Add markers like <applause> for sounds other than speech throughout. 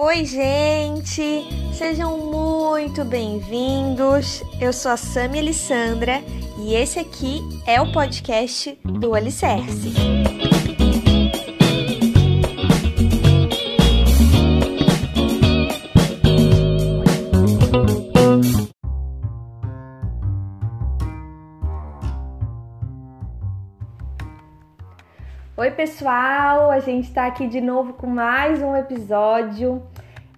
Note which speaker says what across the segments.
Speaker 1: Oi, gente! Sejam muito bem-vindos. Eu sou a Sami Alessandra e esse aqui é o podcast do Alicerce. Oi, pessoal! A gente está aqui de novo com mais um episódio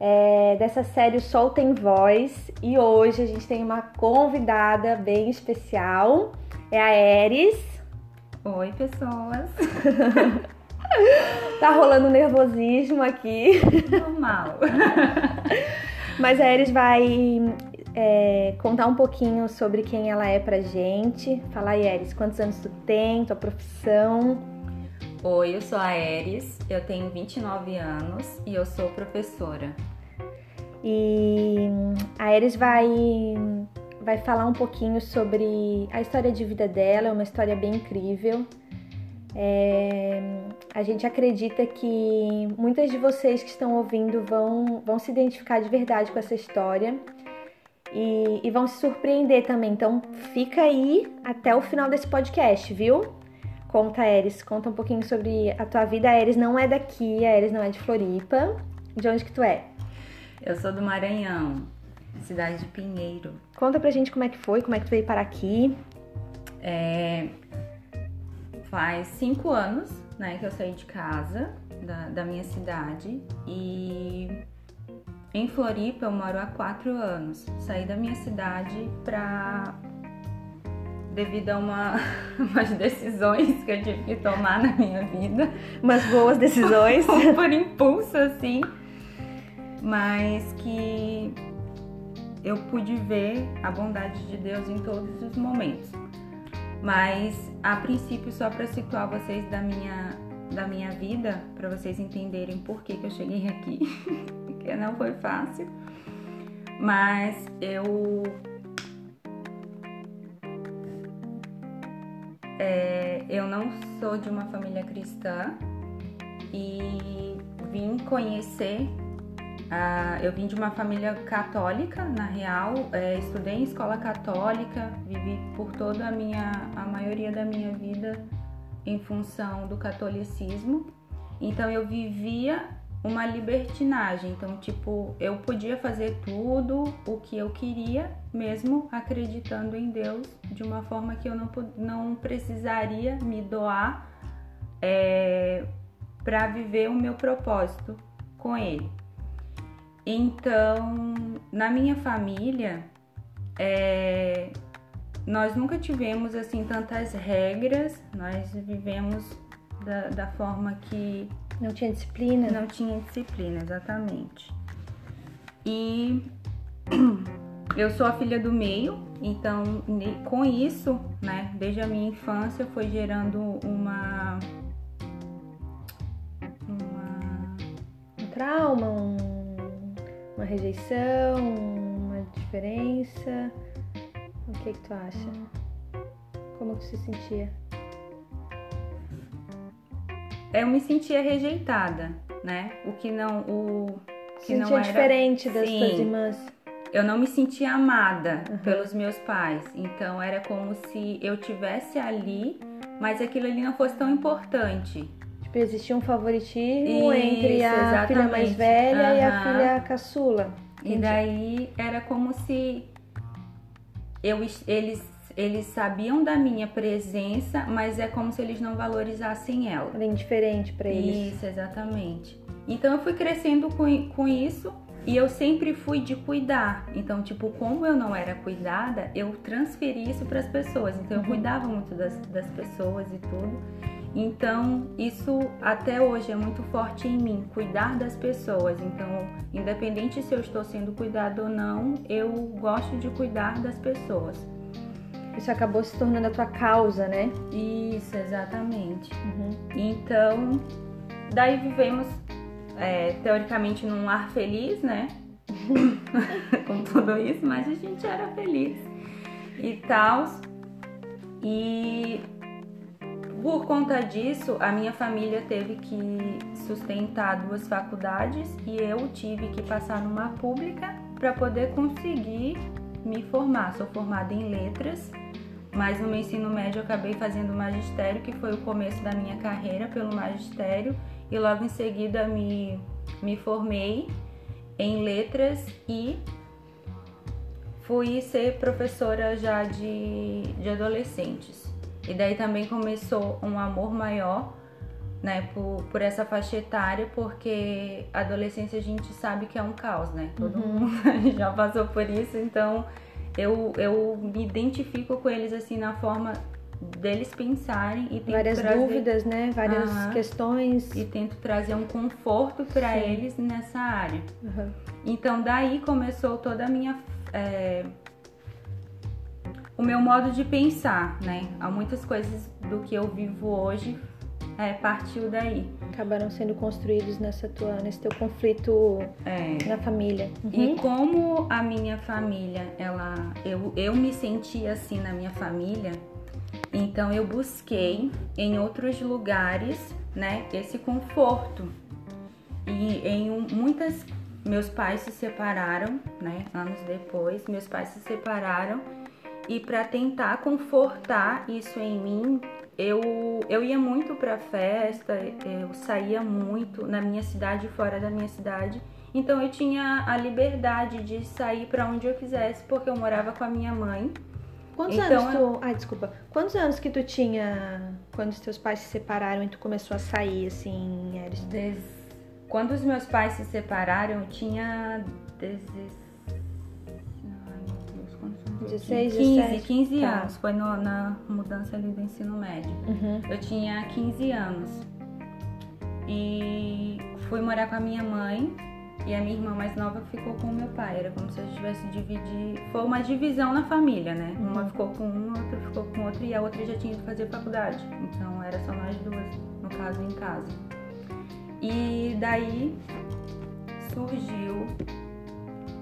Speaker 1: é, dessa série Sol Tem Voz e hoje a gente tem uma convidada bem especial, é a Eris.
Speaker 2: Oi, pessoas! <laughs>
Speaker 1: tá rolando nervosismo aqui.
Speaker 2: Normal. <laughs>
Speaker 1: Mas a Eris vai é, contar um pouquinho sobre quem ela é pra gente. Fala aí, Eris, quantos anos tu tem, tua profissão?
Speaker 2: Oi, eu sou a Eris, eu tenho 29 anos e eu sou professora.
Speaker 1: E a Eris vai, vai falar um pouquinho sobre a história de vida dela, é uma história bem incrível. É, a gente acredita que muitas de vocês que estão ouvindo vão, vão se identificar de verdade com essa história e, e vão se surpreender também. Então fica aí até o final desse podcast, viu? Conta, Eris, conta um pouquinho sobre a tua vida. A Eris não é daqui, a Eris não é de Floripa. De onde que tu é?
Speaker 2: Eu sou do Maranhão, cidade de Pinheiro.
Speaker 1: Conta pra gente como é que foi, como é que tu veio para aqui.
Speaker 2: É, faz cinco anos, né, que eu saí de casa, da, da minha cidade, e em Floripa eu moro há quatro anos. Saí da minha cidade pra devido a uma, <laughs> umas decisões que eu tive que tomar na minha vida.
Speaker 1: Umas boas decisões. <laughs>
Speaker 2: Por impulso, assim. Mas que eu pude ver a bondade de Deus em todos os momentos. Mas, a princípio, só para situar vocês da minha, da minha vida, para vocês entenderem por que, que eu cheguei aqui, <laughs> porque não foi fácil. Mas eu É, eu não sou de uma família cristã e vim conhecer. Eu vim de uma família católica, na real, é, estudei em escola católica, vivi por toda a minha, a maioria da minha vida em função do catolicismo. Então eu vivia uma libertinagem. Então, tipo, eu podia fazer tudo o que eu queria, mesmo acreditando em Deus, de uma forma que eu não, não precisaria me doar é, para viver o meu propósito com Ele. Então, na minha família, é, nós nunca tivemos assim tantas regras, nós vivemos da, da forma que
Speaker 1: não tinha disciplina?
Speaker 2: Não tinha disciplina, exatamente. E <clears throat> eu sou a filha do meio, então com isso, né, desde a minha infância foi gerando uma
Speaker 1: uma um trauma, um, uma rejeição, uma diferença. O que que tu acha? Como tu se sentia?
Speaker 2: Eu me sentia rejeitada, né? O que não o
Speaker 1: que sentia não era diferente das Sim, suas irmãs.
Speaker 2: Eu não me sentia amada uhum. pelos meus pais, então era como se eu tivesse ali, mas aquilo ali não fosse tão importante.
Speaker 1: Tipo, existia um favoritismo Isso, entre a exatamente. filha mais velha uhum. e a filha caçula.
Speaker 2: Entendi. E daí era como se eu, eles eles sabiam da minha presença, mas é como se eles não valorizassem ela.
Speaker 1: Bem diferente para eles.
Speaker 2: Isso, exatamente. Então eu fui crescendo com, com isso e eu sempre fui de cuidar. Então, tipo, como eu não era cuidada, eu transferi isso para as pessoas. Então eu uhum. cuidava muito das, das pessoas e tudo. Então, isso até hoje é muito forte em mim, cuidar das pessoas. Então, independente se eu estou sendo cuidado ou não, eu gosto de cuidar das pessoas
Speaker 1: isso acabou se tornando a tua causa, né?
Speaker 2: Isso, exatamente. Uhum. Então, daí vivemos é, teoricamente num lar feliz, né? <laughs> Com tudo isso, mas a gente era feliz e tal. E por conta disso, a minha família teve que sustentar duas faculdades e eu tive que passar numa pública para poder conseguir me formar. Sou formada em letras, mas no meu ensino médio eu acabei fazendo magistério, que foi o começo da minha carreira pelo magistério, e logo em seguida me, me formei em letras e fui ser professora já de, de adolescentes. E daí também começou um amor maior, né, por, por essa faixa etária, porque a adolescência a gente sabe que é um caos, né? Todo uhum. mundo <laughs> já passou por isso, então eu, eu me identifico com eles assim na forma deles pensarem e tento
Speaker 1: várias
Speaker 2: trazer,
Speaker 1: dúvidas, né? Várias questões
Speaker 2: e tento trazer um conforto para eles nessa área. Uhum. Então daí começou toda a minha é, o meu modo de pensar, né? Há muitas coisas do que eu vivo hoje é, partiu daí.
Speaker 1: Acabaram sendo construídos nessa tua, nesse teu conflito é. na família.
Speaker 2: Uhum. E como a minha família, ela, eu, eu me senti assim na minha família, então eu busquei em outros lugares, né, esse conforto. E em um, muitas meus pais se separaram, né, anos depois, meus pais se separaram e para tentar confortar isso em mim, eu, eu ia muito para festa, eu saía muito na minha cidade e fora da minha cidade. Então eu tinha a liberdade de sair para onde eu quisesse, porque eu morava com a minha mãe.
Speaker 1: Quantos então, anos tu. Ai, desculpa. Quantos anos que tu tinha quando os teus pais se separaram e tu começou a sair, assim, Eris?
Speaker 2: Des... Quando os meus pais se separaram, eu tinha 16
Speaker 1: 16,
Speaker 2: 15, 17? 15 tá. anos. Foi no, na mudança ali do ensino médio. Uhum. Eu tinha 15 anos. E fui morar com a minha mãe. E a minha irmã mais nova ficou com o meu pai. Era como se a gente tivesse dividido. Foi uma divisão na família, né? Uhum. Uma ficou com uma, outra ficou com outra e a outra já tinha que fazer faculdade. Então era só nós duas, no caso, em casa. E daí surgiu,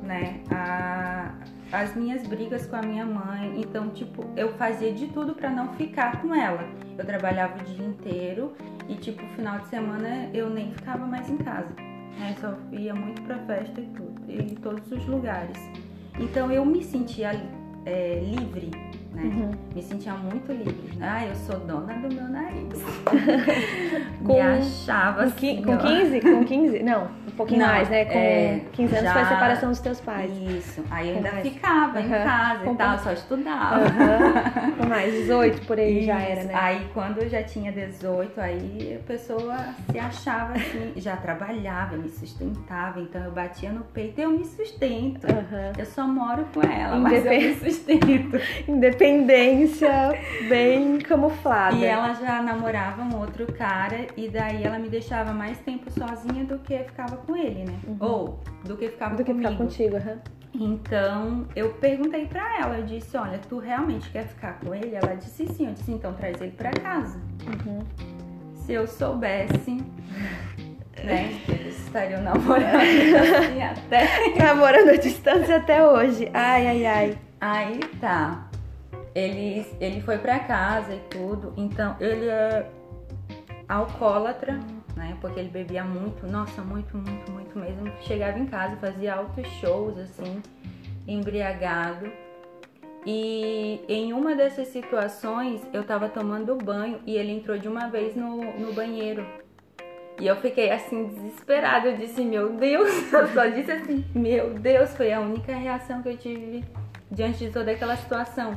Speaker 2: né, a, as minhas brigas com a minha mãe. Então, tipo, eu fazia de tudo para não ficar com ela. Eu trabalhava o dia inteiro e, tipo, final de semana eu nem ficava mais em casa. Né? Só ia muito pra festa e tudo, em todos os lugares. Então, eu me sentia é, livre né? Uhum. Me sentia muito livre. Ah, eu sou dona do meu nariz. <laughs> com, Me achava assim.
Speaker 1: Com 15? Com 15? Não, pouquinho Não, mais, né? Com é, 15 anos já... foi a separação dos teus pais.
Speaker 2: Isso. Aí eu ainda mais. ficava uhum. em casa com e tal, só estudava.
Speaker 1: Uhum. <laughs> Com mais 18 por aí Isso. já era, né?
Speaker 2: Aí quando eu já tinha 18, aí a pessoa se achava assim, já trabalhava, me sustentava, então eu batia no peito, eu me sustento. Eu só moro com ela, Independ... mas eu me sustento. <laughs>
Speaker 1: Independência bem camuflada.
Speaker 2: E ela já namorava um outro cara e daí ela me deixava mais tempo sozinha do que ficava com ele, né? Uhum. Ou do que ficava
Speaker 1: do
Speaker 2: comigo.
Speaker 1: que ficar contigo, uhum.
Speaker 2: Então eu perguntei pra ela, eu disse, olha, tu realmente quer ficar com ele? Ela disse sim, eu disse, então traz ele pra casa. Uhum. Se eu soubesse, <laughs> né, que eles estariam namorando <laughs> assim até. <laughs>
Speaker 1: namorando à distância até hoje. Ai, ai, ai.
Speaker 2: Aí tá ele, ele foi para casa e tudo, então ele é alcoólatra, né? Porque ele bebia muito, nossa, muito, muito, muito mesmo. Chegava em casa, fazia altos shows, assim, embriagado. E em uma dessas situações, eu tava tomando banho e ele entrou de uma vez no, no banheiro. E eu fiquei assim, desesperada. Eu disse, meu Deus, <laughs> eu só disse assim, meu Deus, foi a única reação que eu tive diante de toda aquela situação.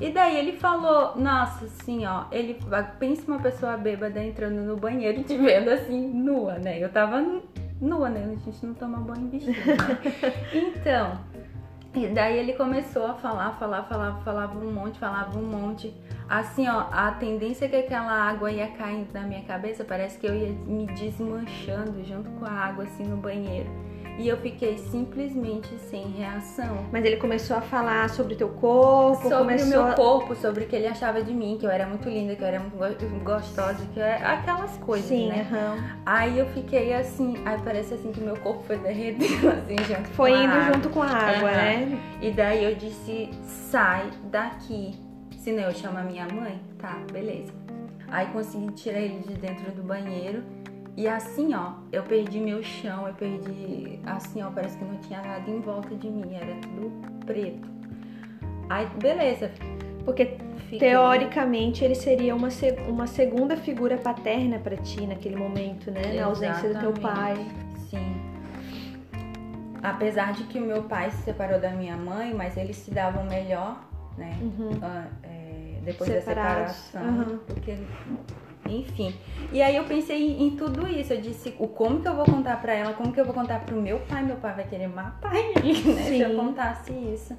Speaker 2: E daí ele falou, nossa, assim, ó, ele pensa uma pessoa bêbada entrando no banheiro e te vendo assim, nua, né? Eu tava nua, né? A gente não toma banho vestido. Né? <laughs> então, e daí ele começou a falar, falar, falar, falava um monte, falava um monte. Assim, ó, a tendência é que aquela água ia caindo na minha cabeça, parece que eu ia me desmanchando junto com a água assim no banheiro. E eu fiquei simplesmente sem reação.
Speaker 1: Mas ele começou a falar sobre o teu corpo?
Speaker 2: Sobre
Speaker 1: começou
Speaker 2: o meu corpo, sobre o que ele achava de mim, que eu era muito linda, que eu era muito gostosa, que é aquelas coisas,
Speaker 1: Sim,
Speaker 2: né?
Speaker 1: Uhum.
Speaker 2: Aí eu fiquei assim, aí parece assim que meu corpo foi derretendo, <laughs> assim, junto
Speaker 1: Foi indo
Speaker 2: a
Speaker 1: junto com a água, uhum. né?
Speaker 2: E daí eu disse, sai daqui. Senão eu chamo a minha mãe? Tá, beleza. Aí consegui tirar ele de dentro do banheiro. E assim, ó, eu perdi meu chão, eu perdi. Assim, ó, parece que não tinha nada em volta de mim, era tudo preto. Aí, beleza.
Speaker 1: Porque Fiquei. teoricamente ele seria uma, uma segunda figura paterna para ti naquele momento, né? Exatamente. Na ausência do teu pai.
Speaker 2: Sim. Apesar de que o meu pai se separou da minha mãe, mas eles se davam melhor, né? Uhum. Uh, é, depois Separados. da separação. Uhum. Porque enfim. E aí eu pensei em, tudo isso. Eu disse, o como que eu vou contar para ela? Como que eu vou contar pro meu pai? Meu pai vai querer matar ele, né? Sim. Se eu contasse isso.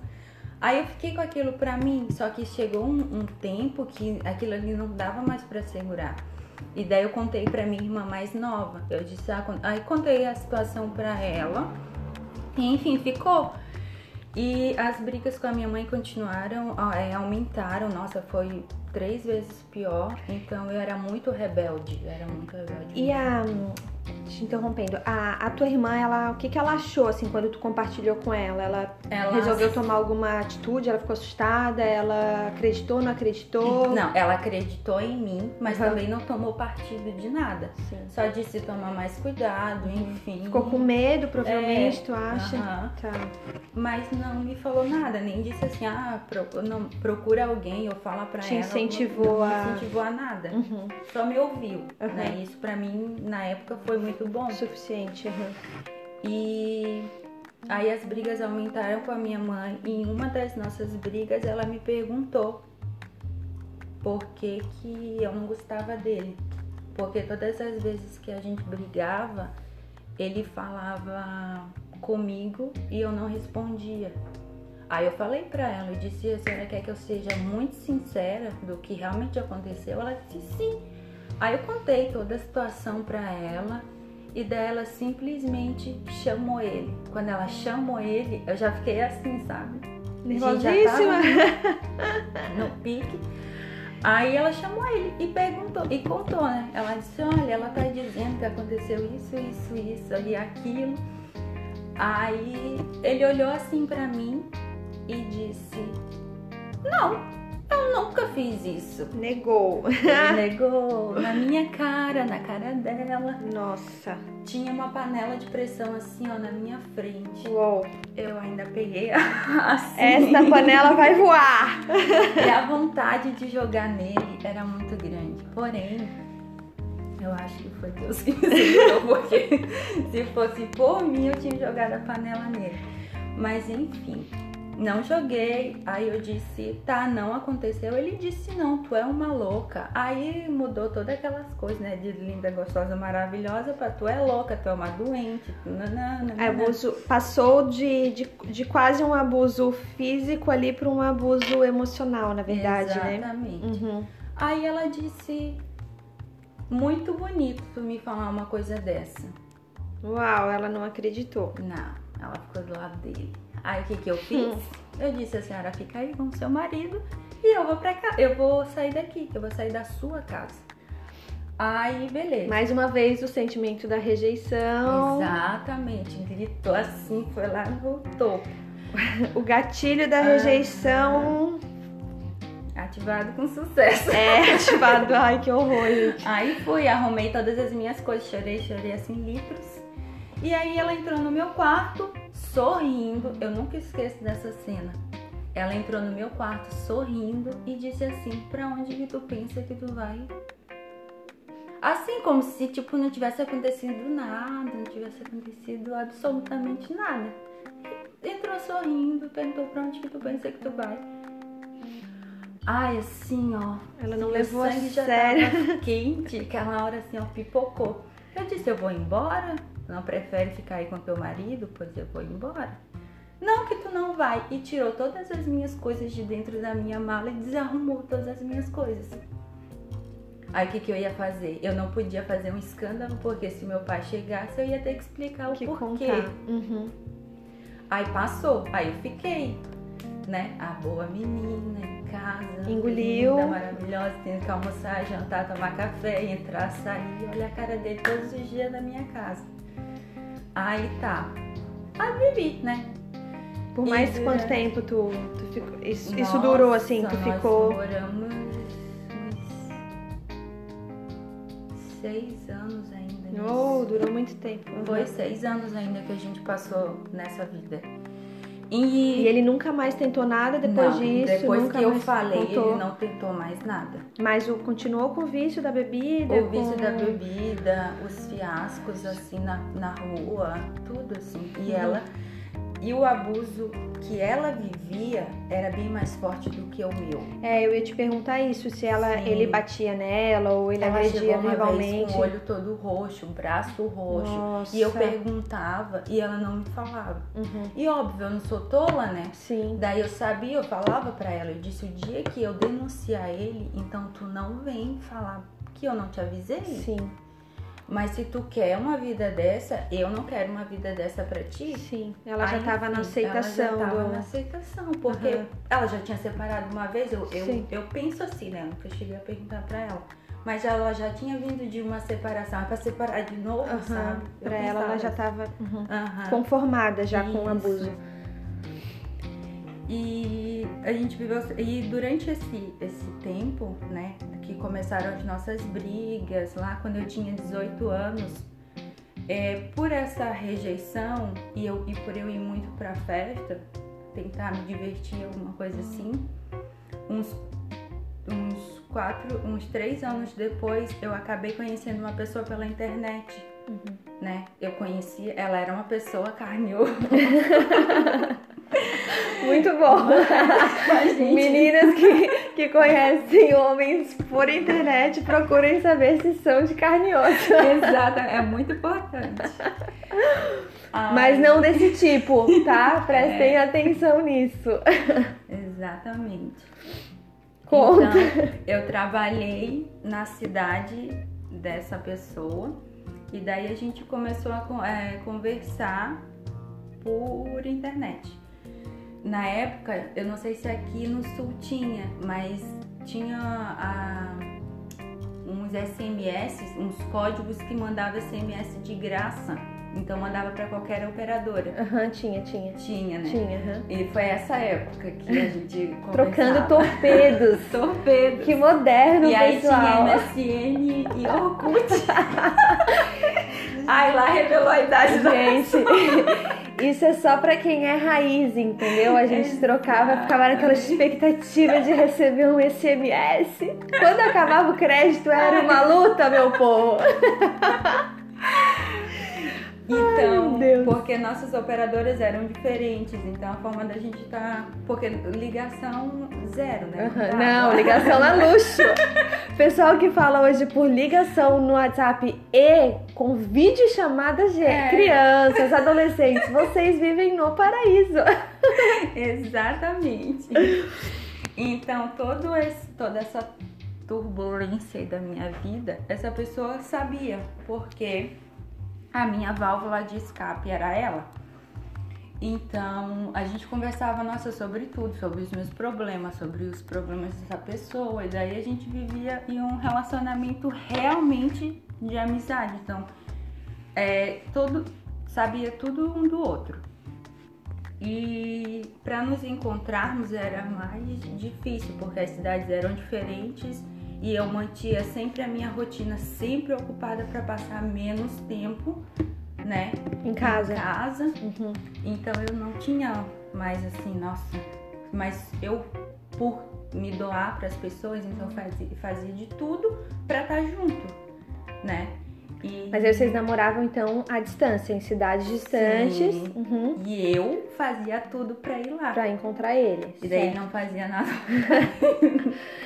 Speaker 2: Aí eu fiquei com aquilo pra mim, só que chegou um, um tempo que aquilo ali não dava mais para segurar. E daí eu contei pra minha irmã mais nova. Eu disse, ah, aí contei a situação pra ela. E, enfim, ficou. E as brigas com a minha mãe continuaram, é, aumentaram. Nossa, foi três vezes pior. Então eu era muito rebelde. era muito rebelde.
Speaker 1: E a te interrompendo, a, a tua irmã, ela, o que, que ela achou, assim, quando tu compartilhou com ela? Ela, ela resolveu tomar alguma atitude? Ela ficou assustada? Ela acreditou, não acreditou?
Speaker 2: Não, ela acreditou em mim, mas uhum. também não tomou partido de nada. Sim. Só disse tomar mais cuidado, enfim.
Speaker 1: Ficou com medo, provavelmente, é, tu acha? Uhum.
Speaker 2: Tá. Mas não me falou nada, nem disse assim, ah, não, procura alguém ou fala pra
Speaker 1: Te
Speaker 2: ela.
Speaker 1: Incentivou
Speaker 2: não,
Speaker 1: a...
Speaker 2: Não incentivou a nada. Uhum. Só me ouviu, né? Isso pra mim, na época, foi muito muito bom.
Speaker 1: Suficiente. Uhum.
Speaker 2: E aí as brigas aumentaram com a minha mãe. E em uma das nossas brigas ela me perguntou por que, que eu não gostava dele. Porque todas as vezes que a gente brigava, ele falava comigo e eu não respondia. Aí eu falei pra ela, eu disse, a senhora quer que eu seja muito sincera do que realmente aconteceu? Ela disse sim. Aí eu contei toda a situação pra ela e dela simplesmente chamou ele. Quando ela chamou ele, eu já fiquei assim, sabe?
Speaker 1: Nervosíssima. <laughs>
Speaker 2: no pique. Aí ela chamou ele e perguntou e contou, né? Ela disse: Olha, ela tá dizendo que aconteceu isso, isso, isso e aquilo. Aí ele olhou assim para mim e disse: Não, eu nunca fiz isso.
Speaker 1: Negou. <laughs>
Speaker 2: negou. Na minha cara, na cara dela.
Speaker 1: Nossa.
Speaker 2: Tinha uma panela de pressão assim, ó, na minha frente.
Speaker 1: Uou.
Speaker 2: Eu ainda peguei <laughs> assim.
Speaker 1: Esta panela vai voar. <laughs>
Speaker 2: E a vontade de jogar nele era muito grande. Porém, eu acho que foi Deus que me segurou, porque se fosse por mim, eu tinha jogado a panela nele. Mas enfim, não joguei. Aí eu disse, tá, não aconteceu. Ele disse, não, tu é uma louca. Aí mudou todas aquelas coisas, né? De linda, gostosa, maravilhosa pra tu é louca, tu é uma doente. Nanana,
Speaker 1: abuso, passou de, de, de, quase um abuso físico ali para um abuso emocional, na verdade,
Speaker 2: Exatamente. né? Exatamente. Uhum. Aí ela disse, muito bonito tu me falar uma coisa dessa.
Speaker 1: Uau, ela não acreditou.
Speaker 2: Não, ela ficou do lado dele. Aí o que, que eu fiz? Eu disse, a senhora fica aí com seu marido e eu vou pra cá, eu vou sair daqui, eu vou sair da sua casa. Aí, beleza.
Speaker 1: Mais uma vez o sentimento da rejeição.
Speaker 2: Exatamente, gritou assim, foi lá no topo.
Speaker 1: o gatilho da rejeição.
Speaker 2: Ativado com sucesso.
Speaker 1: É, ativado. Ai, que horror, gente.
Speaker 2: Aí fui, arrumei todas as minhas coisas, chorei, chorei assim, litros. E aí ela entrou no meu quarto, sorrindo. Eu nunca esqueço dessa cena. Ela entrou no meu quarto sorrindo e disse assim: "Para onde que tu pensa que tu vai?" Assim como se tipo não tivesse acontecido nada, não tivesse acontecido absolutamente nada. Entrou sorrindo, perguntou para onde que tu pensa que tu vai. Ai, assim, ó.
Speaker 1: Ela não levou a sério.
Speaker 2: quente, aquela hora assim, ó, pipocou. Eu disse, eu vou embora. Não prefere ficar aí com teu marido? Pois eu vou embora. Não que tu não vai. E tirou todas as minhas coisas de dentro da minha mala e desarrumou todas as minhas coisas. Aí o que, que eu ia fazer? Eu não podia fazer um escândalo, porque se meu pai chegasse, eu ia ter que explicar o que porquê.
Speaker 1: Uhum.
Speaker 2: Aí passou, aí eu fiquei, né? A boa menina em casa.
Speaker 1: Engoliu.
Speaker 2: Linda, maravilhosa, tendo que almoçar, jantar, tomar café, entrar, sair. Olha a cara dele todos os dias na minha casa. Aí tá. Aí vivi, né?
Speaker 1: Por mais e, quanto tempo tu, tu ficou? Isso, Nossa, isso durou assim, tu ficou.
Speaker 2: Moramos seis anos ainda nisso.
Speaker 1: Oh, durou muito tempo.
Speaker 2: Foi seis anos ainda que a gente passou nessa vida.
Speaker 1: E, e ele nunca mais tentou nada depois
Speaker 2: não,
Speaker 1: disso?
Speaker 2: Depois
Speaker 1: nunca
Speaker 2: que eu falei,
Speaker 1: contou.
Speaker 2: ele não tentou mais nada.
Speaker 1: Mas o, continuou com o vício da bebida?
Speaker 2: O vício
Speaker 1: com-
Speaker 2: da bebida, os fiascos assim na, na rua, tudo assim. E
Speaker 1: Uhum.
Speaker 2: ela. E o abuso que ela vivia era bem mais forte do que o meu.
Speaker 1: É, eu ia te perguntar isso, se ela,
Speaker 2: Sim.
Speaker 1: ele batia nela ou ele
Speaker 2: ela
Speaker 1: agredia verbalmente.
Speaker 2: vez com o olho todo roxo, o braço roxo.
Speaker 1: Nossa.
Speaker 2: E eu perguntava e ela não me falava.
Speaker 1: Uhum.
Speaker 2: E óbvio, eu não sou tola, né?
Speaker 1: Sim.
Speaker 2: Daí eu sabia, eu falava pra ela, eu disse, o dia que eu denunciar ele, então tu não vem falar que eu não te avisei.
Speaker 1: Sim,
Speaker 2: Mas se tu quer uma vida dessa, eu não quero uma vida dessa pra ti.
Speaker 1: sim. Ela já
Speaker 2: Aí,
Speaker 1: tava na aceitação
Speaker 2: Ela já tava
Speaker 1: do.
Speaker 2: na aceitação, porque
Speaker 1: Aham.
Speaker 2: ela já tinha separado uma vez, eu, eu, eu penso assim, né? Eu nunca cheguei a perguntar pra ela. Mas ela já tinha vindo de uma separação, é pra separar de novo,
Speaker 1: Aham.
Speaker 2: sabe?
Speaker 1: Pra ela, ela já
Speaker 2: assim.
Speaker 1: tava uhum, conformada já com o
Speaker 2: Isso.
Speaker 1: abuso.
Speaker 2: E a gente viveu. E durante esse, esse tempo, né, que começaram as nossas brigas, lá quando eu tinha 18 anos, é, por essa rejeição e, eu, e por eu ir muito pra festa, tentar me divertir, alguma coisa assim, uns, uns quatro, uns três anos depois, eu acabei conhecendo uma pessoa pela internet.
Speaker 1: Uhum.
Speaker 2: Né? Eu conhecia, ela era uma pessoa carne. <laughs>
Speaker 1: Muito bom. <laughs> Meninas que, que conhecem homens por internet, procurem saber se são de carne e osso.
Speaker 2: Exato, é muito importante. <laughs> Ai,
Speaker 1: Mas não desse tipo, tá? <laughs> Prestem
Speaker 2: É.
Speaker 1: atenção nisso.
Speaker 2: Exatamente.
Speaker 1: Conta.
Speaker 2: Então, eu trabalhei na cidade dessa pessoa e daí a gente começou a é, conversar por internet. Na época, eu não sei se aqui no sul tinha, mas tinha ah, uns SMS, uns códigos que mandava SMS de graça. Então mandava para qualquer operadora.
Speaker 1: Aham, tinha, tinha.
Speaker 2: Tinha, né?
Speaker 1: Tinha, aham.
Speaker 2: E foi essa época que a gente <laughs>
Speaker 1: Trocando torpedos. <laughs>
Speaker 2: torpedos.
Speaker 1: Que moderno,
Speaker 2: E aí
Speaker 1: pessoal.
Speaker 2: tinha MSN e Orkut. <laughs> Ai, lá revelou a idade da
Speaker 1: Gente, <laughs> isso é só pra quem é raiz, entendeu? A gente
Speaker 2: Exato.
Speaker 1: trocava, ficava naquela expectativa de receber um SMS. Quando acabava o crédito, era uma luta, meu povo. <laughs>
Speaker 2: Então,
Speaker 1: Deus.
Speaker 2: porque nossas operadoras eram diferentes, então a forma da gente tá. Porque ligação zero, né?
Speaker 1: Aham,
Speaker 2: dava.
Speaker 1: Não, ligação é luxo. <laughs> Pessoal que fala hoje por ligação no WhatsApp e com videochamada, gente,
Speaker 2: É.
Speaker 1: crianças, adolescentes, <laughs> vocês vivem no paraíso. <laughs>
Speaker 2: Exatamente. Então, todo esse, toda essa turbulência aí da minha vida, essa pessoa sabia, porque a minha válvula de escape era ela. Então, a gente conversava, nossa, sobre tudo, sobre os meus problemas, sobre os problemas dessa pessoa, e daí a gente vivia em um relacionamento realmente de amizade. Então, é, todo sabia tudo um do outro. E para nos encontrarmos era mais difícil, porque as cidades eram diferentes e eu mantinha sempre a minha rotina sempre ocupada para passar menos tempo, né,
Speaker 1: Em casa.
Speaker 2: em casa.
Speaker 1: Uhum.
Speaker 2: Então eu não tinha mais assim, nossa, mas eu por me doar para as pessoas, então fazia, fazia de tudo para estar junto, né? E,
Speaker 1: Mas aí vocês namoravam então à distância, em cidades distantes, uhum,
Speaker 2: e eu fazia tudo para ir lá.
Speaker 1: pra encontrar ele.
Speaker 2: E daí
Speaker 1: certo.
Speaker 2: não fazia nada. <laughs>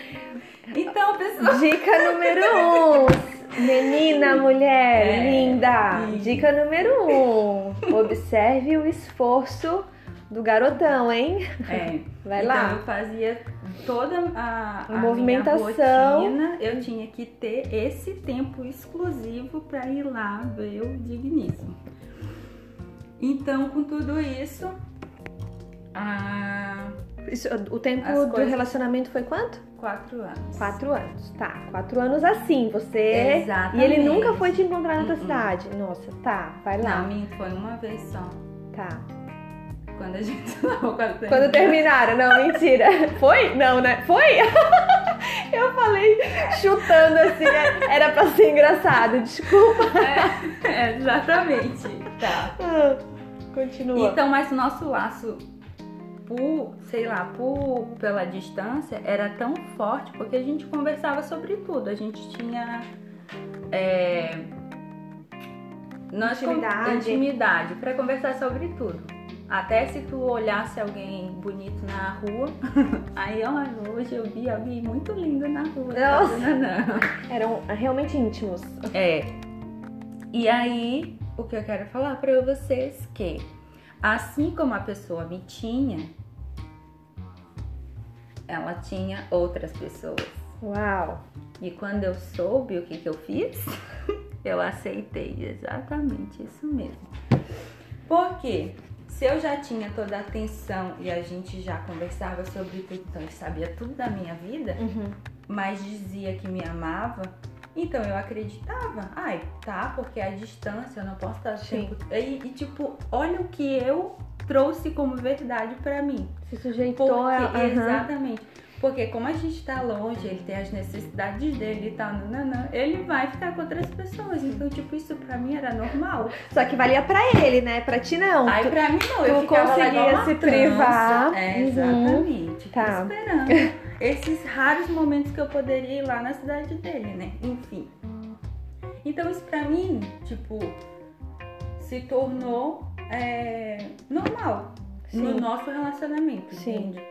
Speaker 2: então, pessoal.
Speaker 1: Dica número um. Menina, mulher,
Speaker 2: É,
Speaker 1: linda. Dica número um. Observe o esforço do garotão, hein?
Speaker 2: É,
Speaker 1: Vai
Speaker 2: então
Speaker 1: lá.
Speaker 2: eu fazia toda a,
Speaker 1: A
Speaker 2: a
Speaker 1: movimentação.
Speaker 2: rotina, eu tinha que ter esse tempo exclusivo para ir lá ver o digníssimo. Então, com tudo isso, há
Speaker 1: Isso, o tempo
Speaker 2: As
Speaker 1: do
Speaker 2: coisas-
Speaker 1: relacionamento foi quanto?
Speaker 2: quatro anos.
Speaker 1: Quatro anos. Tá, quatro anos assim, você.
Speaker 2: Exatamente.
Speaker 1: E ele nunca foi te encontrar na tua
Speaker 2: Uh-uh.
Speaker 1: cidade. Nossa, tá, vai lá.
Speaker 2: Não, minto, foi uma vez só.
Speaker 1: Tá.
Speaker 2: Quando a gente <laughs> não, quando,
Speaker 1: Quando terminaram, não, mentira. Foi? Não, né? Foi? <laughs> Eu falei chutando assim, era pra ser engraçado, desculpa. <laughs>
Speaker 2: É, exatamente. Tá.
Speaker 1: Ah, continua.
Speaker 2: Então, mas o nosso laço por, sei lá, por pela distância era tão forte porque a gente conversava sobre tudo. A gente tinha é, nós
Speaker 1: Intimidade.
Speaker 2: intimidade para conversar sobre tudo. Até se tu olhasse alguém bonito na rua, <laughs> aí olha, hoje eu vi alguém muito lindo na rua.
Speaker 1: Nossa.
Speaker 2: Nanã?
Speaker 1: Eram realmente íntimos.
Speaker 2: É. E aí, o que eu quero falar para vocês que assim como a pessoa me tinha, ela tinha outras pessoas.
Speaker 1: Uau.
Speaker 2: E quando eu soube o que, que eu fiz, <laughs> eu aceitei exatamente isso mesmo. Por quê? Se eu já tinha toda a atenção e a gente já conversava sobre tudo, então ele sabia tudo da minha vida,
Speaker 1: Uhum.
Speaker 2: mas dizia que me amava, então eu acreditava. Ai, tá, porque a distância eu não posso estar tempo. E, e, tipo, olha o que eu trouxe como verdade pra mim.
Speaker 1: Se sujeitou
Speaker 2: Porque,
Speaker 1: a. aham.
Speaker 2: Exatamente. Porque como a gente tá longe, ele tem as necessidades dele e tal, nananã, ele vai ficar com outras pessoas. Então, tipo, isso pra mim era normal.
Speaker 1: Só que valia pra ele, né? Pra ti não.
Speaker 2: Aí pra mim não, eu
Speaker 1: tu conseguia se privar.
Speaker 2: É,
Speaker 1: Uhum.
Speaker 2: exatamente.
Speaker 1: Tá.
Speaker 2: Esperando esses raros momentos que eu poderia ir lá na cidade dele, né? Enfim. Então isso pra mim, tipo, se tornou é, normal
Speaker 1: Sim.
Speaker 2: no nosso relacionamento,
Speaker 1: Sim.
Speaker 2: entende?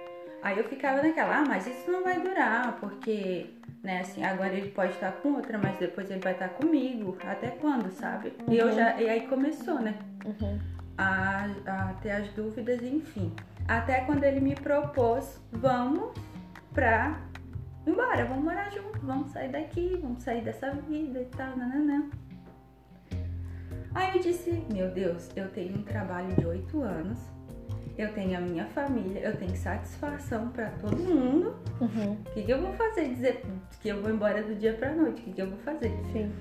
Speaker 2: Aí eu ficava naquela, ah, mas isso não vai durar, porque, né, assim, agora ele pode estar com outra, mas depois ele vai estar comigo. Até quando, sabe? E eu
Speaker 1: Uhum.
Speaker 2: já. E aí começou, né?
Speaker 1: Uhum.
Speaker 2: a, a ter as dúvidas, enfim. Até quando ele me propôs, vamos pra ir embora, vamos morar junto, vamos sair daqui, vamos sair dessa vida e tal, nananã. Aí eu disse, meu Deus, eu tenho um trabalho de oito anos, eu tenho a minha família, eu tenho satisfação pra todo mundo.
Speaker 1: Uhum.
Speaker 2: O que, que eu vou fazer? Dizer que eu vou embora do dia pra noite, o que, que eu vou fazer?
Speaker 1: Sim.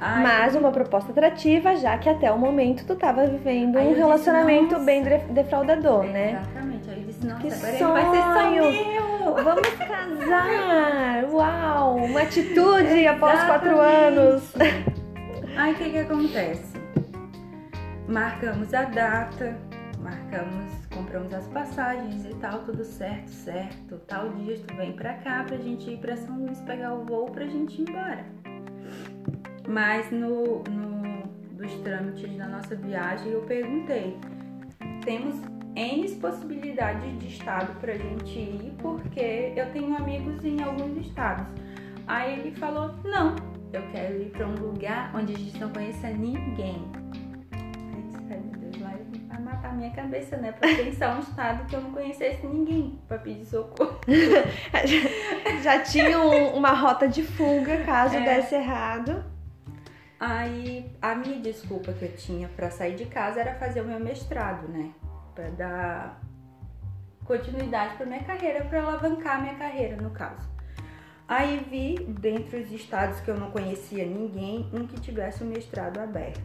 Speaker 2: Aí-
Speaker 1: Mas uma proposta atrativa, já que até o momento tu tava vivendo um
Speaker 2: disse,
Speaker 1: relacionamento
Speaker 2: "Nossa."
Speaker 1: bem defraudador, né?
Speaker 2: Exatamente. Aí disse, nossa,
Speaker 1: Que
Speaker 2: agora ele vai ser só
Speaker 1: sonho!
Speaker 2: meu!
Speaker 1: Vamos casar! Uau! Uma atitude <laughs> após quatro anos.
Speaker 2: Aí o que que acontece? Marcamos a data, marcamos, compramos as passagens e tal, tudo certo, certo. Tal dia tu vem pra cá pra gente ir pra São Luís pegar o voo pra gente ir embora. Mas no, no dos trâmites da nossa viagem eu perguntei, temos N possibilidades de estado pra gente ir, porque eu tenho amigos em alguns estados. Aí ele falou, não, eu quero ir pra um lugar onde a gente não conheça ninguém. Aí eu disse, ai meu Deus, lá vai matar minha cabeça, né? Pra pensar um estado que eu não conhecesse ninguém pra pedir socorro. <laughs>
Speaker 1: Já tinha um- uma rota de fuga caso
Speaker 2: É.
Speaker 1: desse errado.
Speaker 2: Aí a minha desculpa que eu tinha pra sair de casa era fazer o meu mestrado, né? Pra dar continuidade pra minha carreira, pra alavancar a minha carreira, no caso. Aí vi, dentre os estados que eu não conhecia ninguém, um que tivesse o mestrado aberto.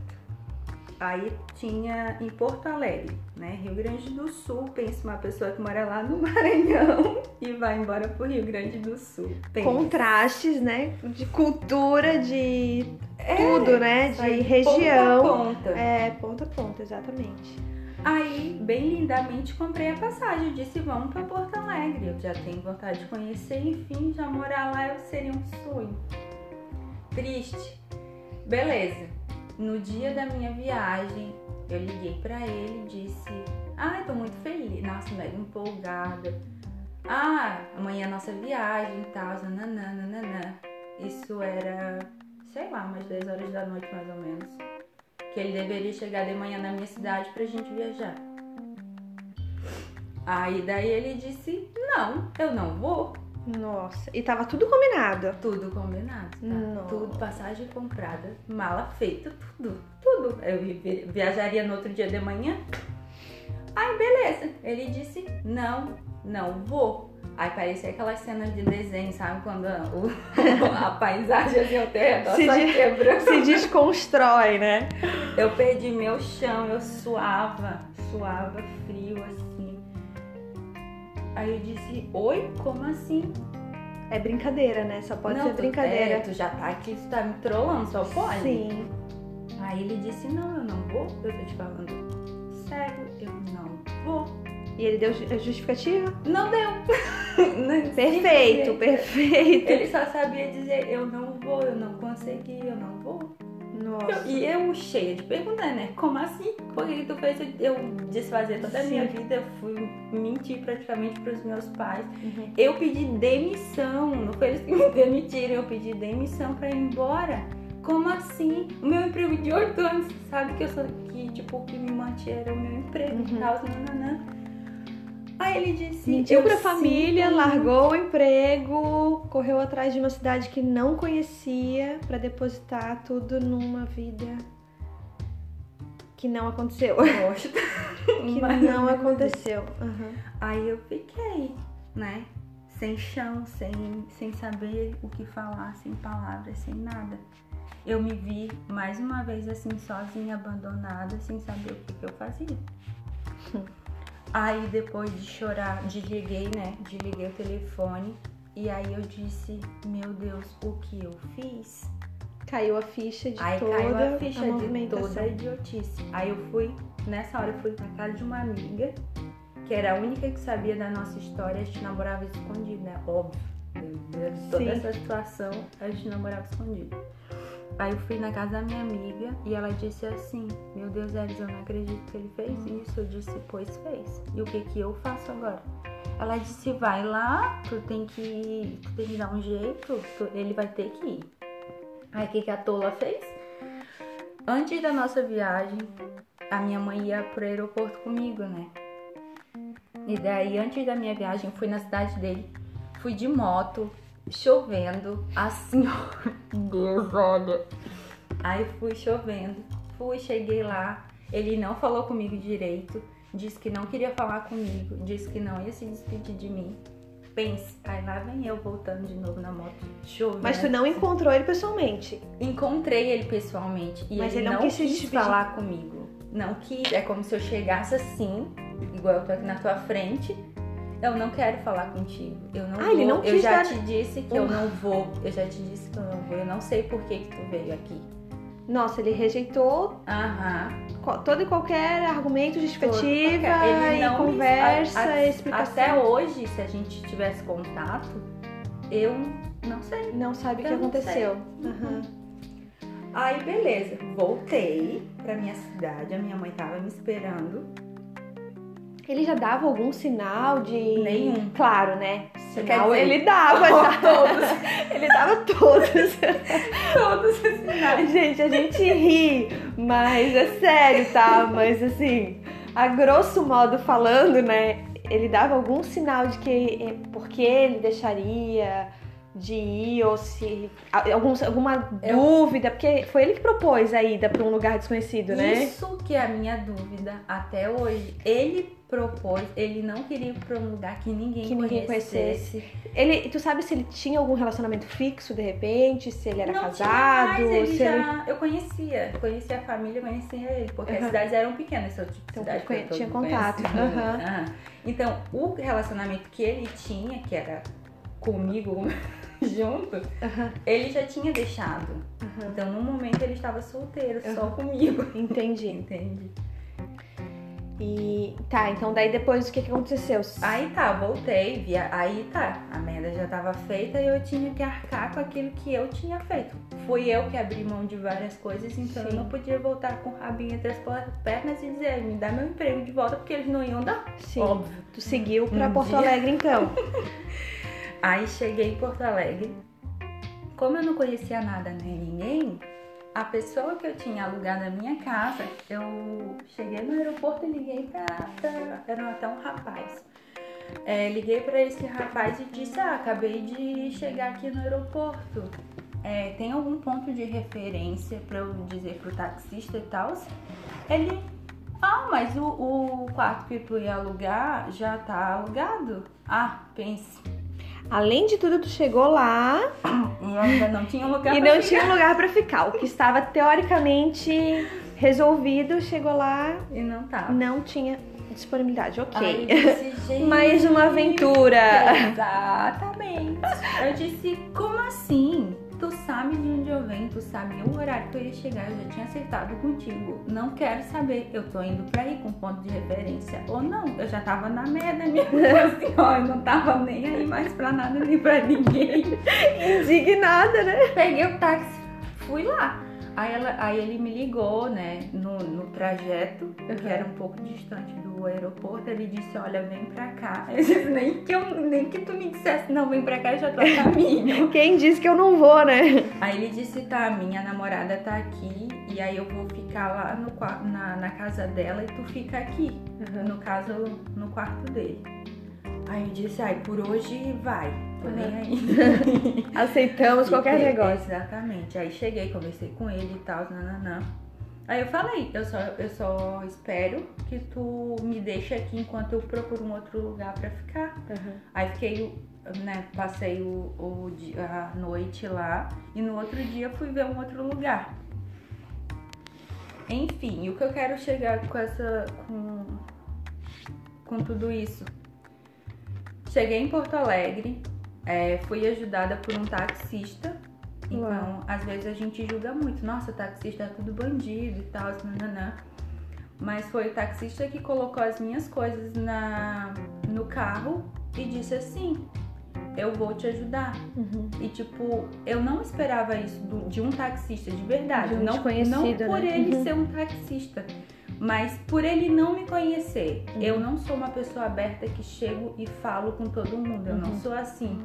Speaker 2: Aí tinha em Porto Alegre, né? Rio Grande do Sul. Pensa uma pessoa que mora lá no <laughs> Maranhão e vai embora pro Rio Grande do Sul. Pensa.
Speaker 1: Contrastes, né? De cultura, de tudo, né? De região.
Speaker 2: Ponta a ponta.
Speaker 1: É, ponta a ponta, exatamente.
Speaker 2: Aí, bem lindamente, comprei a passagem. Disse, vamos pra Porto Alegre. Eu já tenho vontade de conhecer, enfim, já morar lá seria um sonho. Triste. Beleza. No dia da minha viagem, eu liguei pra ele e disse, ai, tô muito feliz. Nossa, mega empolgada. Ah, amanhã é nossa viagem e tal, nananã. Isso era, sei lá, umas 10 horas da noite mais ou menos que ele deveria chegar de manhã na minha cidade pra gente viajar. Aí daí ele disse: Não, eu não vou.
Speaker 1: Nossa, e tava tudo combinado.
Speaker 2: Tudo combinado, tá?
Speaker 1: Nossa.
Speaker 2: Tudo, passagem comprada, mala feita, tudo, tudo. Eu vi- viajaria no outro dia de manhã. Aí beleza. Ele disse: Não, não vou. Aí parecia aquelas cenas de desenho, sabe? Quando a, o- <laughs> a paisagem assim ao teu redor
Speaker 1: Se
Speaker 2: só
Speaker 1: de-
Speaker 2: quebrando.
Speaker 1: Se desconstrói, né?
Speaker 2: Eu perdi meu chão, eu suava, suava frio assim. Aí eu disse, oi, como assim?
Speaker 1: É brincadeira, né? Só pode
Speaker 2: não,
Speaker 1: ser brincadeira.
Speaker 2: é, tu já tá aqui, tu tá me trollando, só pode.
Speaker 1: Sim.
Speaker 2: Aí ele disse, não, eu não vou, eu tô te falando sério, eu não vou.
Speaker 1: E ele deu ju- justificativa?
Speaker 2: Não deu. <laughs>
Speaker 1: Perfeito, perfeito.
Speaker 2: Ele só sabia dizer, eu não vou, eu não consegui, eu não vou.
Speaker 1: Nossa.
Speaker 2: E eu cheia de perguntar, né? Como assim? Por que que tu fez eu desfazer toda a minha vida? Eu fui mentir praticamente pros meus pais.
Speaker 1: Uhum.
Speaker 2: Eu pedi demissão, não foi eles que me <laughs> demitiram, eu pedi demissão pra ir embora. Como assim? O meu emprego de oito anos, sabe que eu sou que, tipo, o que me mantinha era o meu emprego
Speaker 1: Uhum.
Speaker 2: e tal, nananã. Aí ele disse.
Speaker 1: Mentiu pra família,
Speaker 2: sinto
Speaker 1: largou o emprego, correu atrás de uma cidade que não conhecia pra depositar tudo numa vida que não aconteceu.
Speaker 2: Gosto. <laughs>
Speaker 1: Que
Speaker 2: Mas-
Speaker 1: não aconteceu. Uhum.
Speaker 2: Aí eu fiquei, né? Sem chão, sem, sem saber o que falar, sem palavras, sem nada. Eu me vi mais uma vez assim, sozinha, abandonada, sem saber o que, que eu fazia. <laughs> Aí depois de chorar, desliguei, né? Desliguei o telefone. E aí eu disse, meu Deus, o que eu fiz?
Speaker 1: Caiu a ficha de
Speaker 2: Aí
Speaker 1: toda
Speaker 2: caiu a ficha de
Speaker 1: movimentação.
Speaker 2: toda a idiotice. Aí eu fui, nessa hora eu fui na casa de uma amiga, que era a única que sabia da nossa história, a gente namorava escondido, né? Óbvio. A Toda
Speaker 1: Sim.
Speaker 2: essa situação, a gente namorava escondido. Aí eu fui na casa da minha amiga e ela disse assim, meu Deus, Elis, eu não acredito que ele fez isso. Eu disse, pois fez. E o que que eu faço agora? Ela disse, vai lá, tu tem que, tu tem que dar um jeito, tu- ele vai ter que ir. Aí o que, que a Tola fez? Antes da nossa viagem, a minha mãe ia pro aeroporto comigo, né? E daí, antes da minha viagem, fui na cidade dele, fui de moto, chovendo, assim. Deus, olha. Aí fui chovendo, fui, cheguei lá, ele não falou comigo direito, disse que não queria falar comigo, disse que não ia se despedir de mim. Pense, aí lá vem eu voltando de novo na moto, chovendo.
Speaker 1: Mas tu não encontrou ele pessoalmente.
Speaker 2: Encontrei ele pessoalmente e
Speaker 1: Mas
Speaker 2: ele,
Speaker 1: ele não quis se
Speaker 2: quis
Speaker 1: despedir.
Speaker 2: falar comigo. Não quis. É como se eu chegasse assim, igual eu tô aqui na tua frente. Eu não quero falar contigo. Eu não
Speaker 1: Ah,
Speaker 2: vou.
Speaker 1: ele não
Speaker 2: eu já
Speaker 1: dar-
Speaker 2: te disse que eu
Speaker 1: Uhum.
Speaker 2: não vou. Eu já te disse que eu não vou. Eu não sei por que, que tu veio aqui.
Speaker 1: Nossa, ele rejeitou
Speaker 2: Aham.
Speaker 1: todo e qualquer argumento, justificativa
Speaker 2: Ele
Speaker 1: e conversa,
Speaker 2: a- a-
Speaker 1: explicação.
Speaker 2: Até hoje, se a gente tivesse contato, eu não sei.
Speaker 1: Não sabe o que aconteceu. Aham.
Speaker 2: Aí, beleza. Voltei pra minha cidade. A minha mãe tava me esperando.
Speaker 1: Ele já dava algum sinal de.
Speaker 2: Nenhum.
Speaker 1: Claro, né? Sinal
Speaker 2: dizer,
Speaker 1: ele dava, já. <laughs>
Speaker 2: todos. <laughs>
Speaker 1: Ele dava todos. <laughs>
Speaker 2: Todos os sinais.
Speaker 1: gente, a gente ri, mas é sério, tá? Mas assim, a grosso modo falando, né? Ele dava algum sinal de que é, porque ele deixaria de ir ou se algum, alguma
Speaker 2: Eu-
Speaker 1: dúvida, porque foi ele que propôs a ida para um lugar desconhecido, né?
Speaker 2: Isso que é a minha dúvida até hoje. Ele propôs, ele não queria ir pra um lugar que ninguém,
Speaker 1: Que ninguém
Speaker 2: conhecesse.
Speaker 1: Ele, tu sabe se ele tinha algum relacionamento fixo de repente, se ele era
Speaker 2: não
Speaker 1: casado,
Speaker 2: tinha mais, ele
Speaker 1: se ele
Speaker 2: já... Eu conhecia, conhecia a família, conhecia ele, porque
Speaker 1: Aham.
Speaker 2: as cidades eram pequenas, essa tipo
Speaker 1: Então,
Speaker 2: cidade
Speaker 1: conhe- tinha contato, aham.
Speaker 2: Aham. Então, o relacionamento que ele tinha, que era comigo <laughs> junto,
Speaker 1: Aham,
Speaker 2: ele já tinha deixado.
Speaker 1: aham.
Speaker 2: Então, no momento, ele estava solteiro, só
Speaker 1: Aham.
Speaker 2: comigo. <laughs>
Speaker 1: Entendi.
Speaker 2: Entende?
Speaker 1: E tá, então daí depois o que, que aconteceu?
Speaker 2: Aí tá, voltei, via... aí tá, a merda já tava feita e eu tinha que arcar com aquilo que eu tinha feito. Fui eu que abri mão de várias coisas, então eu
Speaker 1: Sim.
Speaker 2: não podia voltar com o rabinho entre as pernas e dizer, me dá meu emprego de volta, porque eles não iam dar.
Speaker 1: Sim.
Speaker 2: Óbvio.
Speaker 1: Tu seguiu pra
Speaker 2: Um
Speaker 1: Porto
Speaker 2: dia.
Speaker 1: Alegre então. <laughs>
Speaker 2: Aí cheguei em Porto Alegre. Como eu não conhecia nada nem ninguém, a pessoa que eu tinha alugado a minha casa, eu cheguei no aeroporto e liguei pra- era até um rapaz. É, liguei pra esse rapaz e disse: Ah, acabei de chegar aqui no aeroporto. É, tem algum ponto de referência pra eu dizer pro taxista e tal? Ele. Ah, mas o, o quarto que tu ia alugar já tá alugado. Ah, pense.
Speaker 1: Além de tudo, tu chegou lá <coughs>
Speaker 2: E ainda não tinha lugar
Speaker 1: e
Speaker 2: pra
Speaker 1: não
Speaker 2: ficar.
Speaker 1: tinha lugar pra ficar. O que estava teoricamente resolvido, chegou lá,
Speaker 2: E não tava.
Speaker 1: não tinha disponibilidade, ok. <laughs>
Speaker 2: Disse,
Speaker 1: Mais uma aventura.
Speaker 2: Exatamente. Eu disse, como assim? Tu sabe de onde eu venho, tu sabe o horário que eu ia chegar, eu já tinha acertado contigo. Não quero saber, eu tô indo pra ir com ponto de referência ou não. Eu já tava na merda mesmo, assim, ó, eu não tava nem aí mais pra nada nem pra ninguém. <laughs>
Speaker 1: Indignada, né?
Speaker 2: Peguei o táxi, fui lá. Aí, ela, aí ele me ligou, né, no, no trajeto, que era um pouco distante do aeroporto. Ele disse: Olha, vem pra cá. <laughs> Disse: nem que, eu, nem que tu me dissesse, não, vem pra cá, eu já tô a caminho. <laughs>
Speaker 1: Quem disse que eu não vou, né?
Speaker 2: aí ele disse: Tá, minha namorada tá aqui, e aí eu vou ficar lá no, na, na casa dela e tu fica aqui. No caso, no quarto dele. Aí eu disse: Ai, por hoje vai, tô nem aí. <laughs>
Speaker 1: Aceitamos qualquer negócio.
Speaker 2: Exatamente. Aí cheguei, conversei com ele e tal, nananã. Aí eu falei, eu só, eu só espero que tu me deixe aqui enquanto eu procuro um outro lugar pra ficar.
Speaker 1: Uhum.
Speaker 2: Aí fiquei, né, passei o, o dia, a noite lá e no outro dia fui ver um outro lugar. Enfim, o que eu quero chegar com essa. com, com tudo isso? Cheguei em Porto Alegre, é, fui ajudada por um taxista. Então, às vezes a gente julga muito, nossa, taxista é tudo bandido e tal, nananã. Mas foi o taxista que colocou as minhas coisas na, no carro e disse assim: Eu vou te ajudar.
Speaker 1: Uhum.
Speaker 2: E tipo, eu não esperava isso do- de um taxista de verdade.
Speaker 1: De um
Speaker 2: não, não por
Speaker 1: né?
Speaker 2: ele
Speaker 1: Uhum.
Speaker 2: ser um taxista, mas por ele não me conhecer.
Speaker 1: Uhum.
Speaker 2: Eu não sou uma pessoa aberta que chego e falo com todo mundo. Eu não
Speaker 1: Uhum.
Speaker 2: sou assim.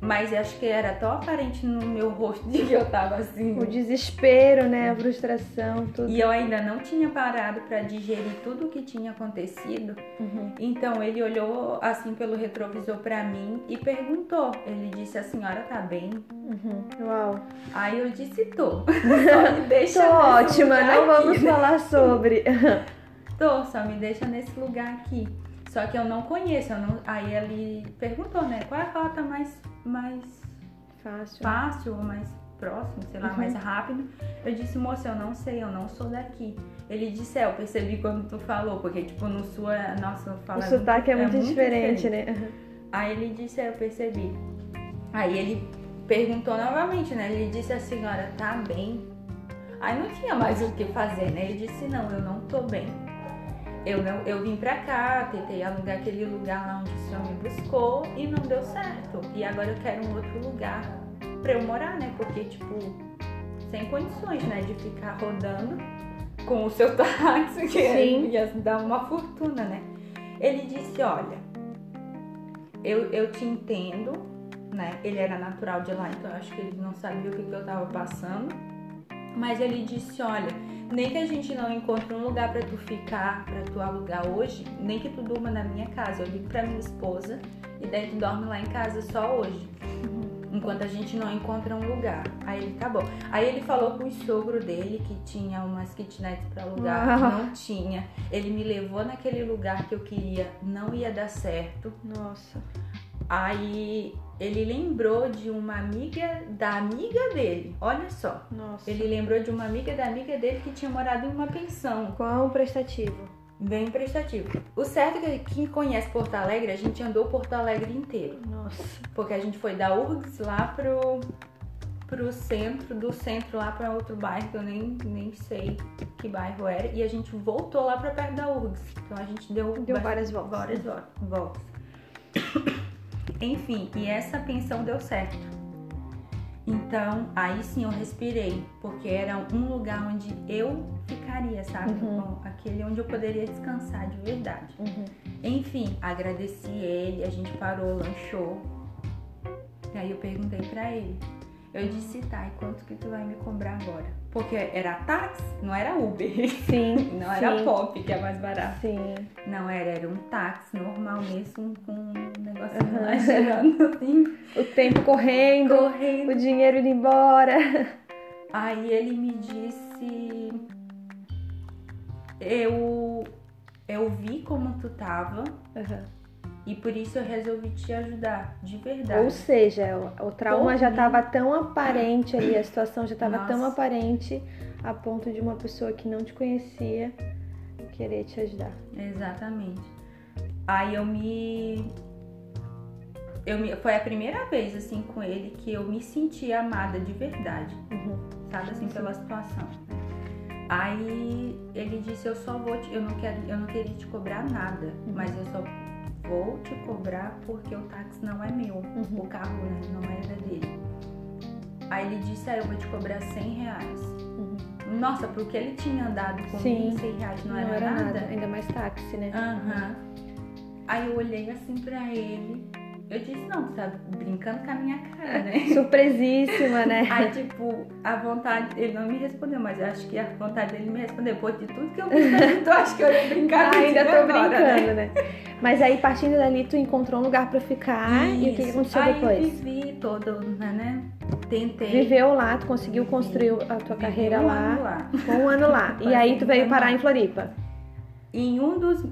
Speaker 2: Mas acho que era tão aparente no meu rosto de que eu tava assim.
Speaker 1: O desespero, né? A frustração, tudo.
Speaker 2: E eu ainda não tinha parado pra digerir tudo o que tinha acontecido.
Speaker 1: Uhum.
Speaker 2: Então ele olhou assim pelo retrovisor pra mim e perguntou. Ele disse: A senhora tá bem?
Speaker 1: Uhum. Uau.
Speaker 2: Aí eu disse: Tô. <laughs> Só me deixa
Speaker 1: Tô ótima, não vamos falar sobre. <laughs>
Speaker 2: Tô, só me deixa nesse lugar aqui. Só que eu não conheço. Eu não... Aí ele perguntou, né? Qual é a rota mais, mais
Speaker 1: Fácil.
Speaker 2: fácil ou mais próximo, sei lá,
Speaker 1: Uhum.
Speaker 2: mais rápido. Eu disse, moça, eu não sei, eu não sou daqui. Ele disse, é, eu percebi quando tu falou, porque, tipo, no sul, é- nossa,
Speaker 1: O
Speaker 2: fala
Speaker 1: sotaque é muito, diferente, né?
Speaker 2: Aí ele disse, é, eu percebi. Aí ele perguntou novamente, né? Ele disse, a senhora tá bem? Aí não tinha mais o que fazer, né? Ele disse, não, eu não tô bem. Eu, não, eu vim pra cá, tentei alugar aquele lugar lá onde o senhor me buscou e não deu certo. E agora eu quero um outro lugar pra eu morar, né? Porque, tipo, sem condições, né? De ficar rodando com o seu <laughs> táxi, que
Speaker 1: Sim.
Speaker 2: ia dar uma fortuna, né? Ele disse, olha, eu, eu te entendo, né? Ele era natural de lá, então eu acho que ele não sabia o que, que eu tava passando. Mas ele disse, olha, nem que a gente não encontre um lugar pra tu ficar, pra tu alugar hoje, nem que tu durma na minha casa. Eu ligo pra minha esposa e daí tu dorme lá em casa só hoje. Enquanto a gente não encontra um lugar. Aí ele, tá bom. Aí ele falou com o sogro dele que tinha umas kitnets pra alugar. Não tinha. Ele me levou naquele lugar que eu queria. Não ia dar certo.
Speaker 1: Nossa.
Speaker 2: Aí ele lembrou de uma amiga da amiga dele. Olha só.
Speaker 1: Nossa.
Speaker 2: Ele lembrou de uma amiga da amiga dele que tinha morado em uma pensão.
Speaker 1: Quão prestativo.
Speaker 2: Bem prestativo. O certo é que quem conhece Porto Alegre, a gente andou Porto Alegre inteiro.
Speaker 1: Nossa.
Speaker 2: Porque a gente foi da URGS lá pro, pro centro, do centro lá pra outro bairro, que eu nem, nem sei que bairro era. E a gente voltou lá pra perto da URGS. Então a gente deu,
Speaker 1: Deu várias voltas.
Speaker 2: várias vo- voltas. Enfim, e essa pensão deu certo. Então, aí sim eu respirei, porque era um lugar onde eu ficaria, sabe?
Speaker 1: Uhum.
Speaker 2: Bom, Aquele onde eu poderia descansar de verdade.
Speaker 1: Uhum.
Speaker 2: Enfim, agradeci ele, a gente parou, lanchou. E aí eu perguntei pra ele. Eu disse, tá, e quanto que tu vai me cobrar agora? Porque era táxi, não era Uber.
Speaker 1: Sim. <laughs>
Speaker 2: Não era
Speaker 1: sim,
Speaker 2: pop, que é mais barato.
Speaker 1: Sim.
Speaker 2: Não, era, era um táxi normal mesmo, com um negocinho
Speaker 1: Uhum.
Speaker 2: lá girando <laughs> assim,
Speaker 1: O tempo correndo,
Speaker 2: correndo.
Speaker 1: o dinheiro indo embora.
Speaker 2: Aí ele me disse, eu, eu vi como tu tava e por isso eu resolvi te ajudar, de verdade.
Speaker 1: Ou seja, o, o trauma já estava tão aparente ali, a situação já estava tão aparente a ponto de uma pessoa que não te conhecia querer te ajudar.
Speaker 2: Exatamente. Aí eu me. Eu me... Foi a primeira vez, assim, com ele que eu me senti amada de verdade.
Speaker 1: Uhum.
Speaker 2: Sabe, assim, pela situação. Aí ele disse, eu só vou te... eu não quero, eu não queria te cobrar nada,
Speaker 1: Uhum.
Speaker 2: mas eu só vou te cobrar porque o táxi não é meu.
Speaker 1: Uhum.
Speaker 2: O carro, né, não era dele. Aí ele disse, ah, eu vou te cobrar 100 reais.
Speaker 1: Uhum.
Speaker 2: Nossa, porque ele tinha andado comigo,
Speaker 1: Sim.
Speaker 2: 100 reais não,
Speaker 1: Não,
Speaker 2: era,
Speaker 1: era
Speaker 2: nada.
Speaker 1: nada. Ainda mais táxi, né?
Speaker 2: Aham. Aí eu olhei assim pra ele. Eu disse, não, tá brincando com a minha cara, né? <laughs>
Speaker 1: Surpresíssima, né?
Speaker 2: Aí, tipo, a vontade, ele não me respondeu, mas eu acho que a vontade dele me responder, depois de tudo que eu fiz, <laughs> tu acha que eu ia brincar
Speaker 1: Ah, ainda tô
Speaker 2: agora,
Speaker 1: brincando,
Speaker 2: né?
Speaker 1: né? Mas aí, partindo dali, tu encontrou um lugar pra ficar. E o que
Speaker 2: Isso.
Speaker 1: aconteceu
Speaker 2: Aí
Speaker 1: depois?
Speaker 2: vivi todo, né, né? Tentei.
Speaker 1: Viveu lá, tu conseguiu construir a tua
Speaker 2: vivi
Speaker 1: carreira
Speaker 2: um
Speaker 1: lá.
Speaker 2: ano lá.
Speaker 1: Um ano lá. <laughs> E aí tu veio parar em Floripa.
Speaker 2: Em um dos.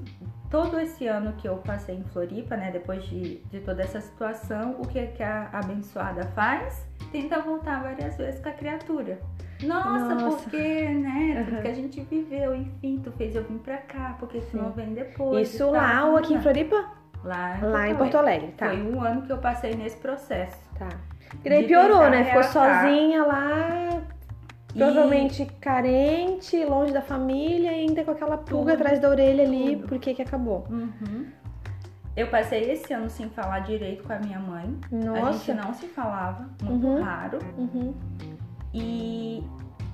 Speaker 2: Todo esse ano que eu passei em Floripa, né? Depois de, de toda essa situação, o que, que a abençoada faz? Tenta voltar várias vezes com a criatura. Nossa,
Speaker 1: Nossa.
Speaker 2: porque, né? <laughs>
Speaker 1: Uhum.
Speaker 2: Porque a gente viveu, enfim, tu fez eu vir pra cá, porque tu
Speaker 1: Sim.
Speaker 2: não vem depois.
Speaker 1: Isso lá ou aqui em Floripa?
Speaker 2: Lá,
Speaker 1: Lá em Porto Alegre, tá.
Speaker 2: Foi um ano que eu passei nesse processo.
Speaker 1: Tá. E daí piorou, né? Ficou sozinha lá,
Speaker 2: E-
Speaker 1: provavelmente carente, longe da família e ainda com aquela pulga
Speaker 2: Tudo,
Speaker 1: atrás da orelha ali,
Speaker 2: tudo.
Speaker 1: por que que acabou?
Speaker 2: Uhum. Eu passei esse ano sem falar direito com a minha mãe. A
Speaker 1: Nossa.
Speaker 2: gente não se falava, muito
Speaker 1: Uhum.
Speaker 2: raro.
Speaker 1: Uhum.
Speaker 2: E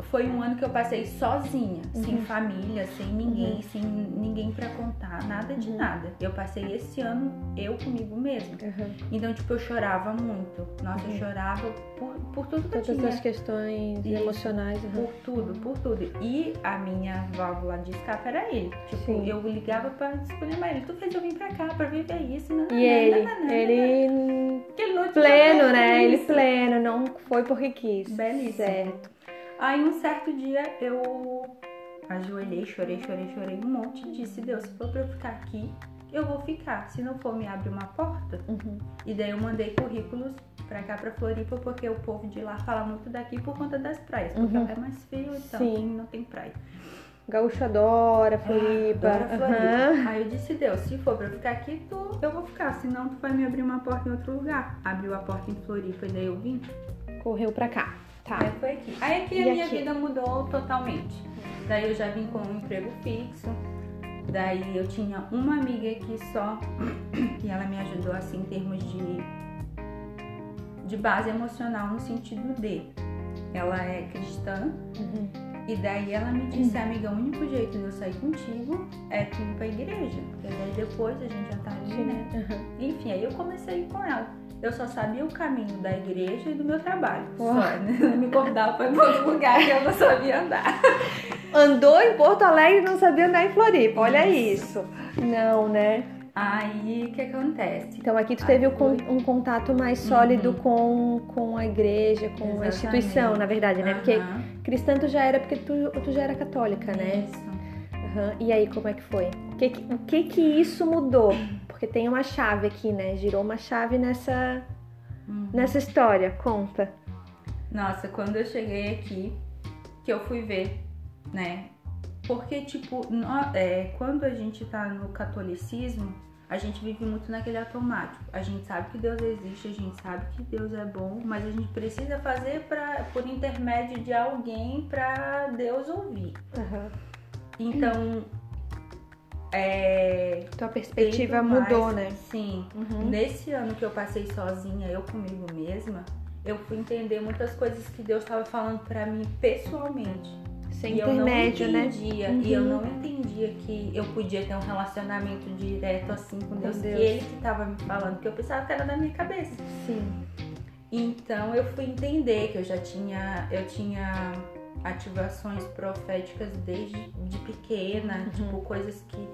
Speaker 2: foi um ano que eu passei sozinha, sem
Speaker 1: Uhum.
Speaker 2: família, sem ninguém, sem ninguém pra contar, nada de
Speaker 1: Uhum.
Speaker 2: nada. Eu passei esse ano eu comigo mesma.
Speaker 1: Uhum.
Speaker 2: Então, tipo, eu chorava muito. Nossa,
Speaker 1: Uhum.
Speaker 2: eu chorava por, por tudo que eu
Speaker 1: Todas
Speaker 2: tinha.
Speaker 1: as questões
Speaker 2: Isso.
Speaker 1: emocionais. uhum.
Speaker 2: Por tudo, por tudo. E a minha válvula de escape era ele. Tipo,
Speaker 1: Sim.
Speaker 2: eu ligava pra escolher mais ele. Tu fez eu vir pra cá pra viver isso. nananã,
Speaker 1: E ele,
Speaker 2: nananã,
Speaker 1: ele
Speaker 2: Que ele não tinha
Speaker 1: pleno,
Speaker 2: feito
Speaker 1: né? Ele
Speaker 2: isso.
Speaker 1: pleno, não foi porque quis.
Speaker 2: Belíssimo.
Speaker 1: Certo.
Speaker 2: Aí um certo dia eu ajoelhei, chorei, chorei, chorei um monte e disse, Deus, se for pra eu ficar aqui, eu vou ficar. Se não for, me abre uma porta.
Speaker 1: Uhum.
Speaker 2: E daí eu mandei currículos pra cá, pra Floripa, porque o povo de lá fala muito daqui por conta das praias. Porque
Speaker 1: Uhum.
Speaker 2: é mais frio, então
Speaker 1: Sim.
Speaker 2: não tem praia.
Speaker 1: Gaúcho adora Floripa.
Speaker 2: Adoro Floripa.
Speaker 1: Aham.
Speaker 2: Aí eu disse, Deus, se for pra eu ficar aqui, tu, eu vou ficar. Senão tu vai me abrir uma porta em outro lugar. Abriu a porta em Floripa e daí eu vim.
Speaker 1: Correu pra cá. Tá.
Speaker 2: Aí foi aqui. Aí aqui
Speaker 1: E
Speaker 2: a minha
Speaker 1: aqui?
Speaker 2: vida mudou totalmente. Daí eu já vim com um emprego fixo. Daí eu tinha uma amiga aqui só <clears throat> e ela me ajudou assim em termos de de base emocional no sentido de ela é cristã
Speaker 1: Uhum.
Speaker 2: e daí ela me disse, amiga, o único jeito de eu sair contigo é tu ir pra igreja. Porque daí depois a gente já tá ali, né?
Speaker 1: Uhum.
Speaker 2: Enfim, aí eu comecei com ela. Eu só sabia o caminho da igreja e do meu trabalho. Só, né? Me convidava ir pra outro lugar que eu não sabia andar.
Speaker 1: Andou em Porto Alegre e não sabia andar em Floripa. Olha isso. Não, né?
Speaker 2: Aí, o que acontece?
Speaker 1: Então aqui tu
Speaker 2: Aí
Speaker 1: teve
Speaker 2: foi.
Speaker 1: um contato mais sólido
Speaker 2: Uhum.
Speaker 1: com, com a igreja, com a
Speaker 2: Exatamente.
Speaker 1: instituição, na verdade, né? Porque
Speaker 2: Aham,
Speaker 1: cristã tu já era porque tu, tu já era católica, né?
Speaker 2: Isso.
Speaker 1: Aham. E aí, como é que foi? O que, que- o que que isso mudou? Porque tem uma chave aqui, né? Girou uma chave nessa,
Speaker 2: Uhum.
Speaker 1: nessa história. Conta.
Speaker 2: Nossa, quando eu cheguei aqui, que eu fui ver, né? Porque, tipo, nó- é, quando a gente tá no catolicismo, a gente vive muito naquele automático. A gente sabe que Deus existe, a gente sabe que Deus é bom, mas a gente precisa fazer pra, por intermédio de alguém pra Deus ouvir.
Speaker 1: Aham.
Speaker 2: Então, é,
Speaker 1: Tua perspectiva mudou,
Speaker 2: mais-
Speaker 1: né?
Speaker 2: Sim.
Speaker 1: Uhum.
Speaker 2: Nesse ano que eu passei sozinha, eu comigo mesma, eu fui entender muitas coisas que Deus estava falando pra mim pessoalmente.
Speaker 1: Sem
Speaker 2: e eu não
Speaker 1: intermédio, né?
Speaker 2: entendia, e eu
Speaker 1: Uhum.
Speaker 2: não entendia que eu podia ter um relacionamento direto assim com Deus,
Speaker 1: Deus.
Speaker 2: que ele que tava me falando, que eu pensava que era da minha cabeça.
Speaker 1: Sim.
Speaker 2: Então eu fui entender que eu já tinha, eu tinha ativações proféticas desde de pequena,
Speaker 1: Uhum.
Speaker 2: tipo coisas que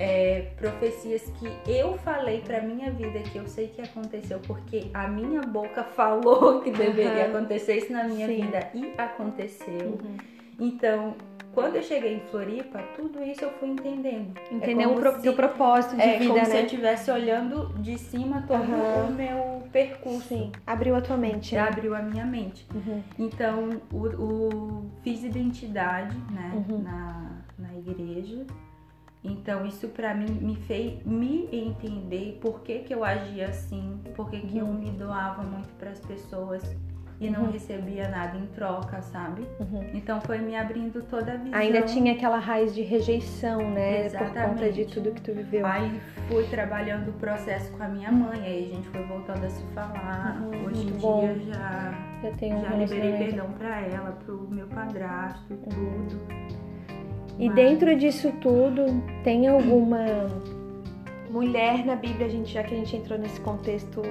Speaker 2: é, profecias que eu falei pra minha vida que eu sei que aconteceu porque a minha boca falou que deveria
Speaker 1: Aham.
Speaker 2: acontecer isso na minha
Speaker 1: Sim.
Speaker 2: vida e aconteceu.
Speaker 1: Uhum.
Speaker 2: Então, quando eu cheguei em Floripa, tudo isso eu fui entendendo.
Speaker 1: Entendeu
Speaker 2: como
Speaker 1: o pro-
Speaker 2: se-
Speaker 1: teu propósito de
Speaker 2: É
Speaker 1: vida,
Speaker 2: como se eu
Speaker 1: né?
Speaker 2: estivesse olhando de cima todo
Speaker 1: Aham.
Speaker 2: o meu percurso.
Speaker 1: Sim. Abriu a tua mente. né?
Speaker 2: Abriu a minha mente.
Speaker 1: Uhum.
Speaker 2: Então, o, o- fiz identidade né,
Speaker 1: Uhum.
Speaker 2: na, na igreja. Então isso para mim me fez me entender por que, que eu agia assim, por que, que eu
Speaker 1: Uhum.
Speaker 2: me doava muito para as pessoas e não
Speaker 1: Uhum.
Speaker 2: recebia nada em troca, sabe?
Speaker 1: Uhum.
Speaker 2: Então foi me abrindo toda a visão.
Speaker 1: Ainda tinha aquela raiz de rejeição, né? Por conta
Speaker 2: Exatamente.
Speaker 1: de tudo que tu viveu.
Speaker 2: Aí fui trabalhando o processo com a minha mãe, aí a gente foi voltando a se falar.
Speaker 1: Uhum,
Speaker 2: Hoje em
Speaker 1: bom.
Speaker 2: dia já,
Speaker 1: Já um
Speaker 2: já liberei
Speaker 1: relacionamento.
Speaker 2: perdão pra ela, pro meu padrasto e tudo.
Speaker 1: E
Speaker 2: Mas-
Speaker 1: dentro disso tudo, tem alguma mulher na Bíblia, a gente, já que a gente entrou nesse contexto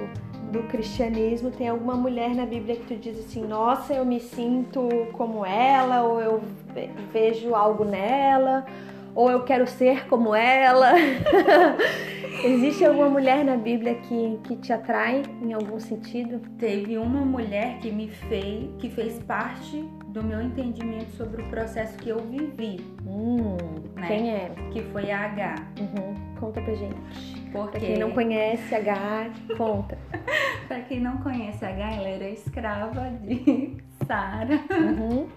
Speaker 1: do cristianismo, tem alguma mulher na Bíblia que tu diz assim, nossa, eu me sinto como ela, ou eu ve- vejo algo nela, ou eu quero ser como ela. <laughs> Existe alguma mulher na Bíblia que, que te atrai em algum sentido?
Speaker 2: Teve uma mulher que me fez, que fez parte do meu entendimento sobre o processo que eu vivi,
Speaker 1: Hum,
Speaker 2: Né?
Speaker 1: quem é?
Speaker 2: que foi a H.
Speaker 1: Uhum, Conta pra gente.
Speaker 2: Porque <laughs>
Speaker 1: Pra quem não conhece, H, conta.
Speaker 2: pra quem não conhece a H, ela era escrava de <laughs> Sara,
Speaker 1: Uhum.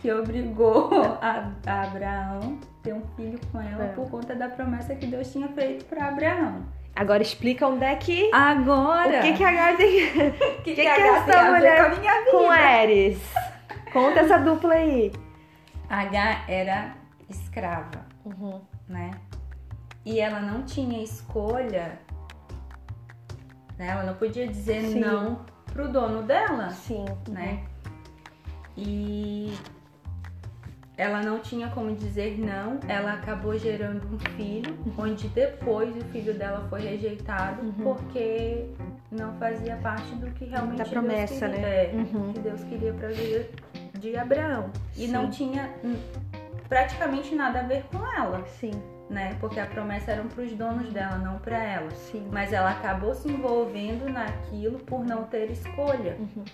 Speaker 2: que obrigou a, a Abraão a ter um filho com ela
Speaker 1: É.
Speaker 2: por conta da promessa que Deus tinha feito para Abraão.
Speaker 1: Agora explica onde é que.
Speaker 2: Agora,
Speaker 1: O que, que a H tem <laughs>
Speaker 2: que,
Speaker 1: que que
Speaker 2: a H
Speaker 1: essa
Speaker 2: a
Speaker 1: mulher
Speaker 2: com a minha vida?
Speaker 1: com Ares? Conta essa dupla aí.
Speaker 2: H era escrava,
Speaker 1: Uhum.
Speaker 2: né? E ela não tinha escolha, né? Ela não podia dizer
Speaker 1: Sim.
Speaker 2: não pro dono dela,
Speaker 1: Sim.
Speaker 2: né? E ela não tinha como dizer não, ela acabou gerando um filho, onde depois o filho dela foi rejeitado
Speaker 1: Uhum.
Speaker 2: porque não fazia parte do que realmente
Speaker 1: Da promessa,
Speaker 2: Deus queria,
Speaker 1: né?
Speaker 2: é,
Speaker 1: Uhum.
Speaker 2: que Deus queria para a vida de Abraão. E
Speaker 1: Sim.
Speaker 2: não tinha hum, praticamente nada a ver com ela,
Speaker 1: Sim,
Speaker 2: né? Porque a promessa era para os donos dela, não para ela.
Speaker 1: sim.
Speaker 2: Mas ela acabou se envolvendo naquilo por não ter escolha.
Speaker 1: Uhum.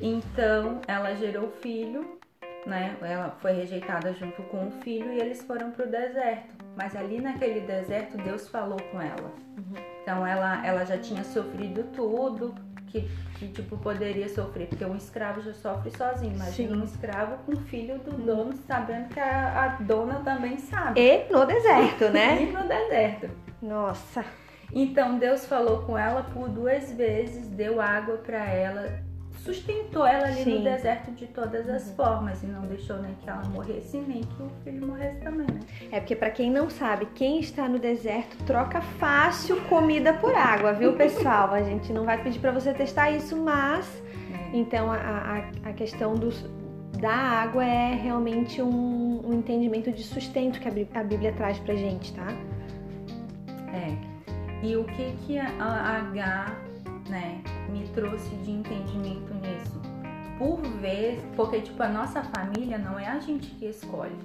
Speaker 2: Então ela gerou o filho, né? Ela foi rejeitada junto com o filho e eles foram pro deserto. Mas ali naquele deserto Deus falou com ela.
Speaker 1: Uhum.
Speaker 2: Então ela, ela já tinha sofrido tudo que, que tipo poderia sofrer, porque um escravo já sofre sozinho. Imagina
Speaker 1: Sim.
Speaker 2: um escravo com o filho do dono sabendo que a, a dona também sabe.
Speaker 1: E no deserto, né? <laughs>
Speaker 2: E no deserto.
Speaker 1: Nossa.
Speaker 2: Então Deus falou com ela por duas vezes, deu água para ela, sustentou ela ali
Speaker 1: Sim.
Speaker 2: no deserto de todas as formas e não deixou nem que ela morresse nem que o filho morresse também, né?
Speaker 1: É porque pra quem não sabe, quem está no deserto troca fácil comida por água, viu, pessoal? A gente não vai pedir pra você testar isso, mas então a, a, a questão dos, da água é realmente um, um entendimento de sustento que a Bí- a Bíblia traz pra gente, tá?
Speaker 2: É. E o que que a, H, né, trouxe de entendimento nisso? Por vez, porque tipo a nossa família não é a gente que escolhe,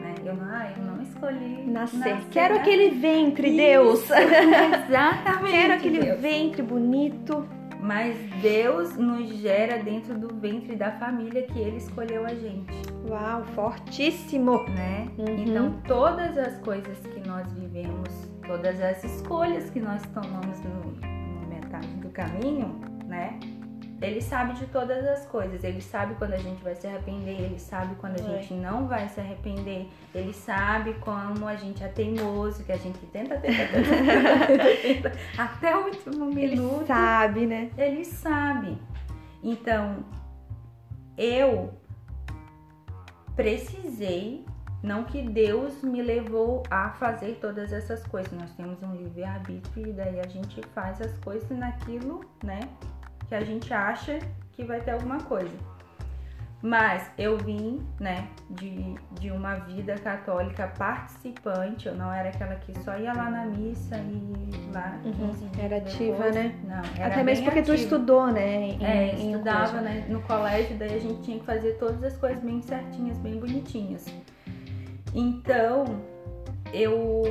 Speaker 2: né? Eu não, ah, eu não escolhi
Speaker 1: Nascer. Quero
Speaker 2: né?
Speaker 1: aquele ventre,
Speaker 2: Isso.
Speaker 1: Deus! <laughs>
Speaker 2: Exatamente.
Speaker 1: Quero aquele
Speaker 2: Deus.
Speaker 1: ventre bonito.
Speaker 2: Mas Deus nos gera dentro do ventre da família que Ele escolheu a gente,
Speaker 1: Uau, fortíssimo!
Speaker 2: né?
Speaker 1: Uhum.
Speaker 2: Então todas as coisas que nós vivemos, todas as escolhas que nós tomamos no, caminho, né? Ele sabe de todas as coisas. Ele sabe quando a gente vai se arrepender. Ele sabe quando a
Speaker 1: É.
Speaker 2: gente não vai se arrepender. Ele sabe como a gente é teimoso, que a gente tenta, tenta, tenta, tenta, até o último
Speaker 1: Ele
Speaker 2: minuto.
Speaker 1: sabe, né?
Speaker 2: Ele sabe. Então, eu precisei, não que Deus me levou a fazer todas essas coisas. Nós temos um livre-arbítrio e daí a gente faz as coisas naquilo, né, que a gente acha que vai ter alguma coisa. Mas eu vim, né, de, de uma vida católica participante. Eu não era aquela que só ia lá na missa e lá
Speaker 1: Uhum,
Speaker 2: 15 dias
Speaker 1: era ativa,
Speaker 2: depois.
Speaker 1: né?
Speaker 2: Não,
Speaker 1: Até mesmo porque tu
Speaker 2: ativa.
Speaker 1: estudou, né? Em,
Speaker 2: É, estudava né, no colégio, daí a gente tinha que fazer todas as coisas bem certinhas, bem bonitinhas. Então, eu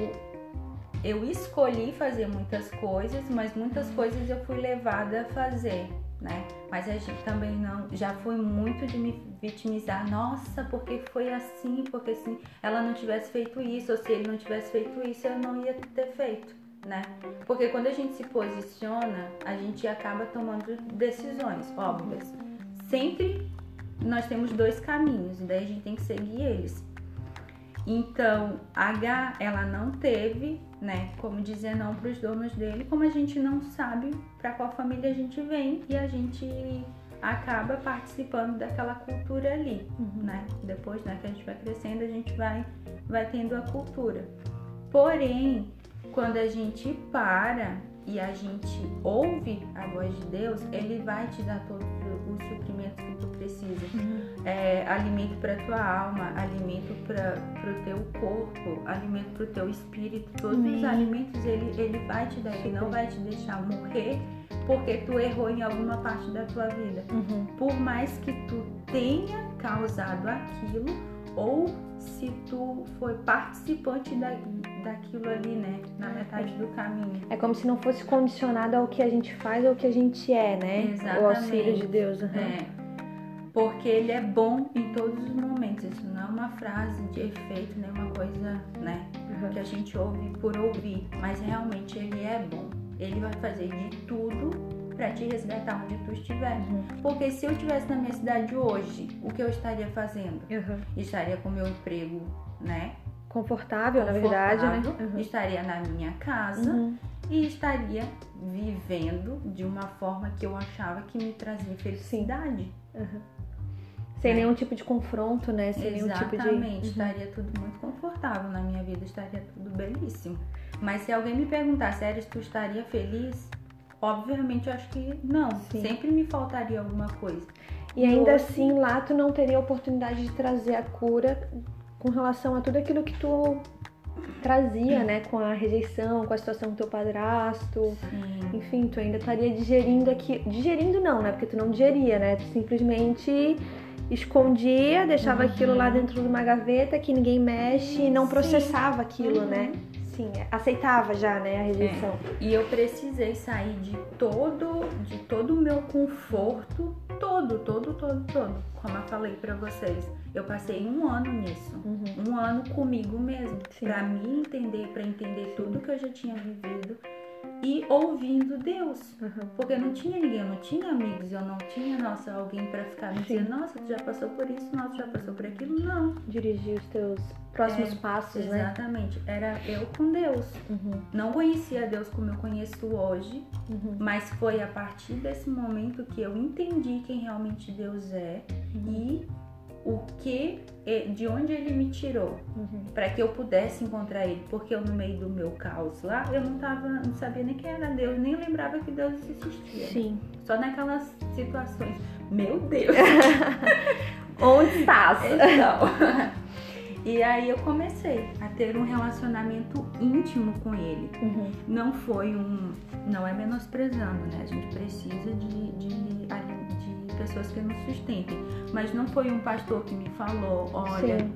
Speaker 2: eu escolhi fazer muitas coisas, mas muitas coisas eu fui levada a fazer, né? Mas a gente também não, já foi muito de me vitimizar. Nossa, porque foi assim, porque se ela não tivesse feito isso, ou se ele não tivesse feito isso, eu não ia ter feito, né? Porque quando a gente se posiciona, a gente acaba tomando decisões óbvias. Sempre nós temos dois caminhos, e daí a gente tem que seguir eles. Então, H, ela não teve, né, como dizer não para os donos dele, como a gente não sabe para qual família a gente vem e a gente acaba participando daquela cultura ali, uhum. né? Depois, né, que a gente vai crescendo, a gente vai vai tendo a cultura. Porém, quando a gente para e a gente ouve a voz de Deus, Ele vai te dar todos os suprimentos que tu precisa. Uhum. É, alimento para tua alma, alimento para o teu corpo, alimento para o teu espírito. Todos uhum. os alimentos Ele, ele vai te dar. Ele não vai te deixar morrer porque tu errou em alguma parte da tua vida. Uhum. Por mais que tu tenha causado aquilo ou se tu foi participante da, daquilo ali, né? Na metade do caminho.
Speaker 1: É como se não fosse condicionado ao que a gente faz ou ao que a gente é, né?
Speaker 2: Exatamente.
Speaker 1: O auxílio de Deus. Uhum.
Speaker 2: É. Porque ele é bom em todos os momentos. Isso não é uma frase de efeito, nem uma coisa, né? Uhum. Que a gente ouve por ouvir. Mas realmente ele é bom. Ele vai fazer de tudo para te resgatar onde tu estiver. Uhum. Porque se eu estivesse na minha cidade hoje, o que eu estaria fazendo? Uhum. Estaria com meu emprego, né?
Speaker 1: Confortável, Confortável na verdade, né?
Speaker 2: Uhum. Estaria na minha casa uhum. e estaria vivendo de uma forma que eu achava que me trazia felicidade.
Speaker 1: Uhum. Sem né? nenhum tipo de confronto, né? Sem
Speaker 2: Exatamente.
Speaker 1: nenhum tipo
Speaker 2: de. Uhum. Estaria tudo muito confortável na minha vida, estaria tudo belíssimo. Mas se alguém me perguntasse, Eres, tu estaria feliz? Obviamente, eu acho que não. Sim. Sempre me faltaria alguma coisa.
Speaker 1: E ainda Hoje... assim, lá tu não teria a oportunidade de trazer a cura com relação a tudo aquilo que tu trazia, né? Com a rejeição, com a situação do teu padrasto. Sim. Enfim, tu ainda estaria digerindo aqui. Digerindo não, né? Porque tu não digeria, né? Tu simplesmente escondia, deixava uhum. aquilo lá dentro de uma gaveta que ninguém mexe e não processava aquilo, uhum. né? Sim, aceitava já, né, a rejeição.
Speaker 2: É. E eu precisei sair de todo, de todo o meu conforto, todo, todo, todo, todo. Como eu falei para vocês, eu passei um ano nisso, uhum. um ano comigo mesmo, para me entender, para entender tudo que eu já tinha vivido e ouvindo Deus. Uhum. Porque não tinha ninguém, eu não tinha amigos, eu não tinha, nossa, alguém para ficar me dizendo, nossa, tu já passou por isso, nossa, já passou por aquilo. Não.
Speaker 1: Dirigir os teus próximos é, passos,
Speaker 2: exatamente. né? Exatamente. Era eu com Deus. Uhum. Não conhecia Deus como eu conheço hoje, uhum. mas foi a partir desse momento que eu entendi quem realmente Deus é uhum. e o que, de onde ele me tirou, uhum. para que eu pudesse encontrar ele, porque eu no meio do meu caos lá, eu não tava, não sabia nem quem era Deus, nem lembrava que Deus existia.
Speaker 1: Sim.
Speaker 2: Só naquelas situações. Meu Deus. <laughs>
Speaker 1: onde estás? <laughs>
Speaker 2: Então. <laughs> E aí eu comecei a ter um relacionamento íntimo com ele. Uhum. Não foi um. Não é menosprezando, né? A gente precisa de, de, de pessoas que nos sustentem. Mas não foi um pastor que me falou, olha. Sim.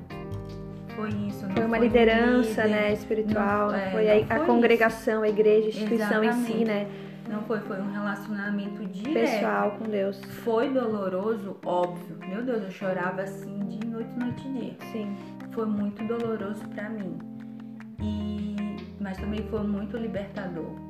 Speaker 2: Foi isso, não
Speaker 1: foi uma foi liderança, um né, espiritual, não, é, foi a, foi a congregação, a igreja, a instituição Exatamente. em si, né?
Speaker 2: Não foi, foi um relacionamento direto.
Speaker 1: Pessoal com Deus.
Speaker 2: Foi doloroso, óbvio. Meu Deus, eu chorava assim de noite, noite e dia.
Speaker 1: Sim
Speaker 2: foi muito doloroso para mim. E mas também foi muito libertador.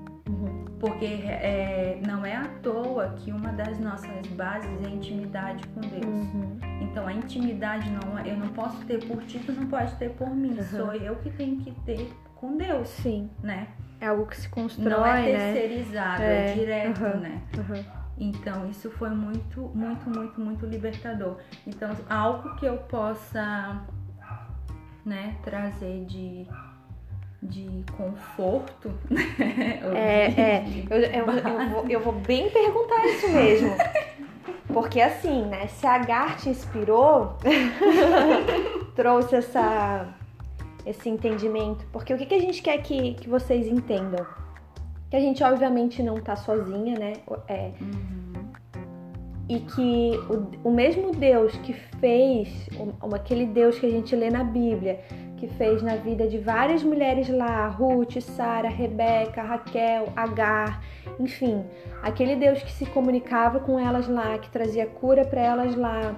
Speaker 2: Uhum. Porque é, não é à toa que uma das nossas bases é a intimidade com Deus. Uhum. Então a intimidade não é, eu não posso ter por ti, tu não pode ter por mim. Uhum. Sou eu que tenho que ter com Deus.
Speaker 1: Sim.
Speaker 2: Né?
Speaker 1: É algo que se constrói,
Speaker 2: não é
Speaker 1: né?
Speaker 2: terceirizado, é, é direto, né? Então isso foi muito, muito, muito, muito libertador. Então algo que eu possa né, trazer de, de conforto. <laughs> Né?
Speaker 1: É, é. <laughs> Eu, eu, eu, vou, eu vou bem perguntar isso mesmo. Porque assim, né, se a Gar te inspirou, <laughs> trouxe essa, esse entendimento. Porque o que, que a gente quer que, que vocês entendam? Que a gente obviamente não tá sozinha, né? É, uhum e que o, o mesmo Deus que fez, aquele Deus que a gente lê na Bíblia, que fez na vida de várias mulheres lá, Ruth, Sara, Rebeca, Raquel, Agar, enfim, aquele Deus que se comunicava com elas lá, que trazia cura para elas lá,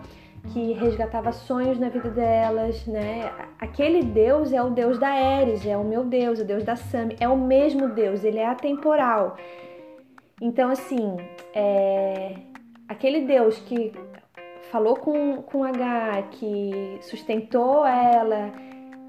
Speaker 1: que resgatava sonhos na vida delas, né? Aquele Deus é o Deus da Eris, é o meu Deus, o Deus da Sami, é o mesmo Deus, ele é atemporal. Então, assim, é, aquele Deus que falou com, com H, que sustentou ela,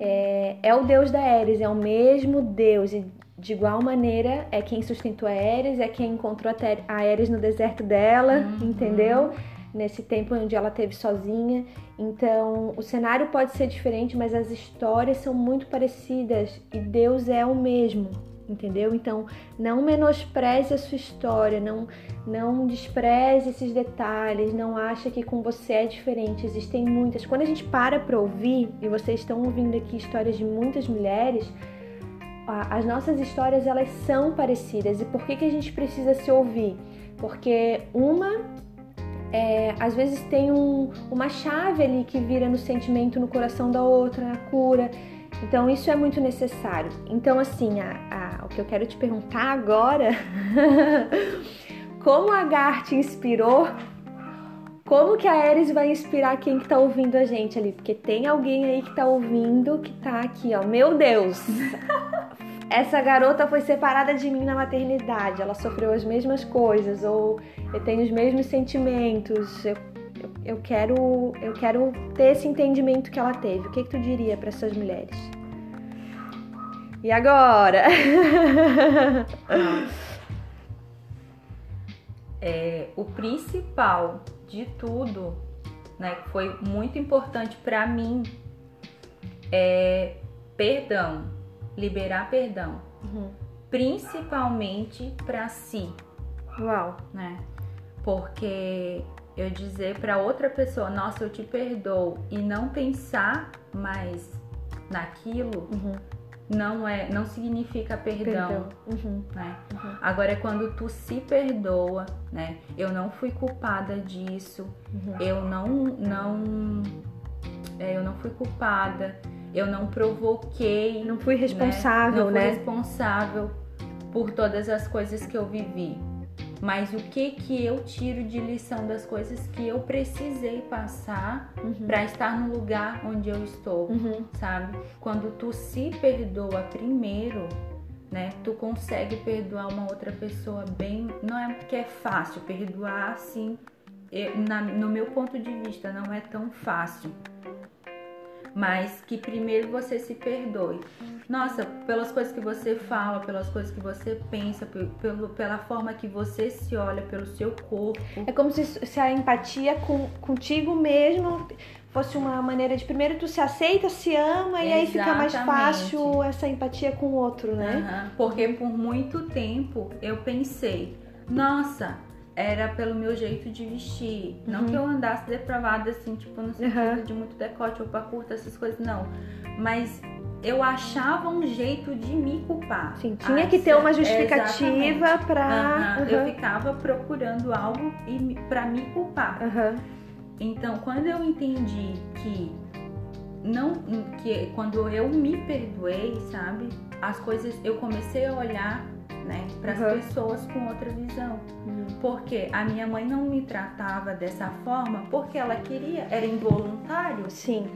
Speaker 1: é, é o Deus da Ares, é o mesmo Deus. E de igual maneira, é quem sustentou a Ares, é quem encontrou a Ares no deserto dela, uhum. entendeu? Nesse tempo onde ela teve sozinha. Então, o cenário pode ser diferente, mas as histórias são muito parecidas e Deus é o mesmo entendeu? Então, não menospreze a sua história, não não despreze esses detalhes, não acha que com você é diferente. Existem muitas. Quando a gente para para ouvir, e vocês estão ouvindo aqui histórias de muitas mulheres, as nossas histórias elas são parecidas. E por que que a gente precisa se ouvir? Porque uma é, às vezes tem um, uma chave ali que vira no sentimento no coração da outra, na cura. Então isso é muito necessário. Então assim, a, a, o que eu quero te perguntar agora, <laughs> como a Gar te inspirou? Como que a Ares vai inspirar quem que tá ouvindo a gente ali? Porque tem alguém aí que tá ouvindo que tá aqui, ó. Meu Deus! <laughs> Essa garota foi separada de mim na maternidade. Ela sofreu as mesmas coisas ou eu tenho os mesmos sentimentos. Eu eu quero, eu quero ter esse entendimento que ela teve. O que, que tu diria para essas mulheres? E agora? <laughs>
Speaker 2: é, o principal de tudo, né, que foi muito importante para mim, é perdão, liberar perdão, uhum. principalmente para si.
Speaker 1: Uau,
Speaker 2: né? Porque eu dizer para outra pessoa, nossa, eu te perdoo e não pensar mais naquilo, uhum. Não é, não significa perdão, perdão. Uhum. né? Uhum. Agora é quando tu se perdoa, né? Eu não fui culpada disso, uhum. eu não, não, é, eu não fui culpada, eu não provoquei,
Speaker 1: não fui responsável,
Speaker 2: né? Não fui
Speaker 1: né?
Speaker 2: responsável por todas as coisas que eu vivi mas o que que eu tiro de lição das coisas que eu precisei passar uhum. para estar no lugar onde eu estou, uhum. sabe? Quando tu se perdoa primeiro, né? Tu consegue perdoar uma outra pessoa bem, não é porque é fácil perdoar assim, eu, na, no meu ponto de vista não é tão fácil mas que primeiro você se perdoe. Nossa, pelas coisas que você fala, pelas coisas que você pensa, pelo, pela forma que você se olha, pelo seu corpo.
Speaker 1: É como se, se a empatia com, contigo mesmo fosse uma maneira de primeiro tu se aceita, se ama e aí fica mais fácil essa empatia com o outro, né?
Speaker 2: Uhum. Porque por muito tempo eu pensei, nossa, era pelo meu jeito de vestir. Uhum. Não que eu andasse depravada assim, tipo, no sentido uhum. de muito decote, roupa curta, essas coisas, não. Mas eu achava um jeito de me culpar.
Speaker 1: Sim, tinha ah, que ter uma justificativa para.
Speaker 2: Uhum. Eu ficava procurando algo para me culpar. Então, quando eu entendi que não que quando eu me perdoei, sabe? As coisas eu comecei a olhar né, para as uhum. pessoas com outra visão. Uhum. Porque a minha mãe não me tratava dessa forma porque ela queria, era involuntário.
Speaker 1: Sim.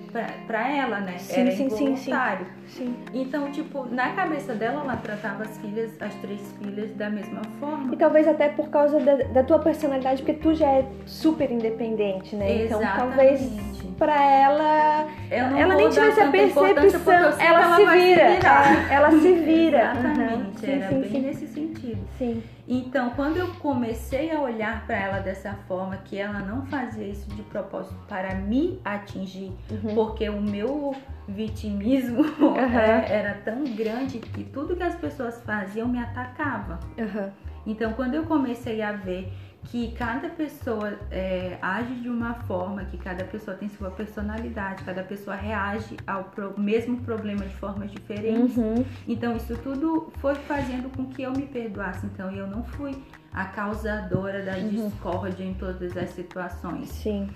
Speaker 2: Para ela, né?
Speaker 1: Sim,
Speaker 2: era
Speaker 1: sim,
Speaker 2: involuntário.
Speaker 1: Sim, sim.
Speaker 2: Então, tipo, na cabeça dela, ela tratava as filhas, as três filhas, da mesma forma.
Speaker 1: E talvez até por causa da, da tua personalidade, porque tu já é super independente, né?
Speaker 2: Exatamente.
Speaker 1: Então, talvez para ela, ela nem tivesse a percepção, ela,
Speaker 2: ela,
Speaker 1: se vira,
Speaker 2: se
Speaker 1: ela se vira.
Speaker 2: Exatamente, uhum. era sim, bem sim. nesse sentido.
Speaker 1: Sim.
Speaker 2: Então, quando eu comecei a olhar para ela dessa forma, que ela não fazia isso de propósito para me atingir, uhum. porque o meu vitimismo <laughs> uhum. era tão grande que tudo que as pessoas faziam me atacava.
Speaker 1: Uhum.
Speaker 2: Então, quando eu comecei a ver que cada pessoa é, age de uma forma, que cada pessoa tem sua personalidade, cada pessoa reage ao pro, mesmo problema de formas diferentes. Uhum. Então isso tudo foi fazendo com que eu me perdoasse. Então eu não fui a causadora da uhum. discórdia em todas as situações.
Speaker 1: Sim.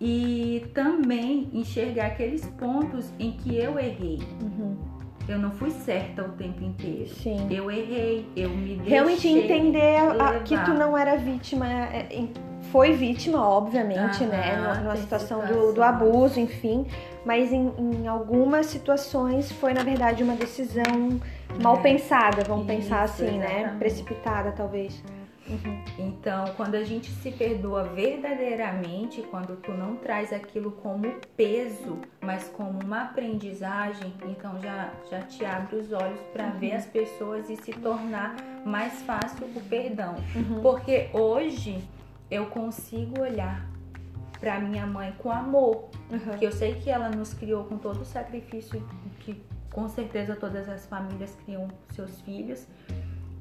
Speaker 2: E também enxergar aqueles pontos em que eu errei. Uhum eu não fui certa o tempo inteiro.
Speaker 1: Sim.
Speaker 2: Eu errei, eu me deixei
Speaker 1: Realmente entender a, que tu não era vítima, é, foi vítima, obviamente, né? Numa situação do, do, abuso, enfim. Mas em, em, algumas situações foi, na verdade, uma decisão mal é. pensada, vamos Isso, pensar assim, né? exatamente. né? Precipitada, talvez.
Speaker 2: Uhum. Então, quando a gente se perdoa verdadeiramente, quando tu não traz aquilo como peso, mas como uma aprendizagem, então já, já te abre os olhos para uhum. ver as pessoas e se tornar mais fácil o perdão. Uhum. Porque hoje eu consigo olhar para minha mãe com amor, uhum. que eu sei que ela nos criou com todo o sacrifício que com certeza todas as famílias criam seus filhos.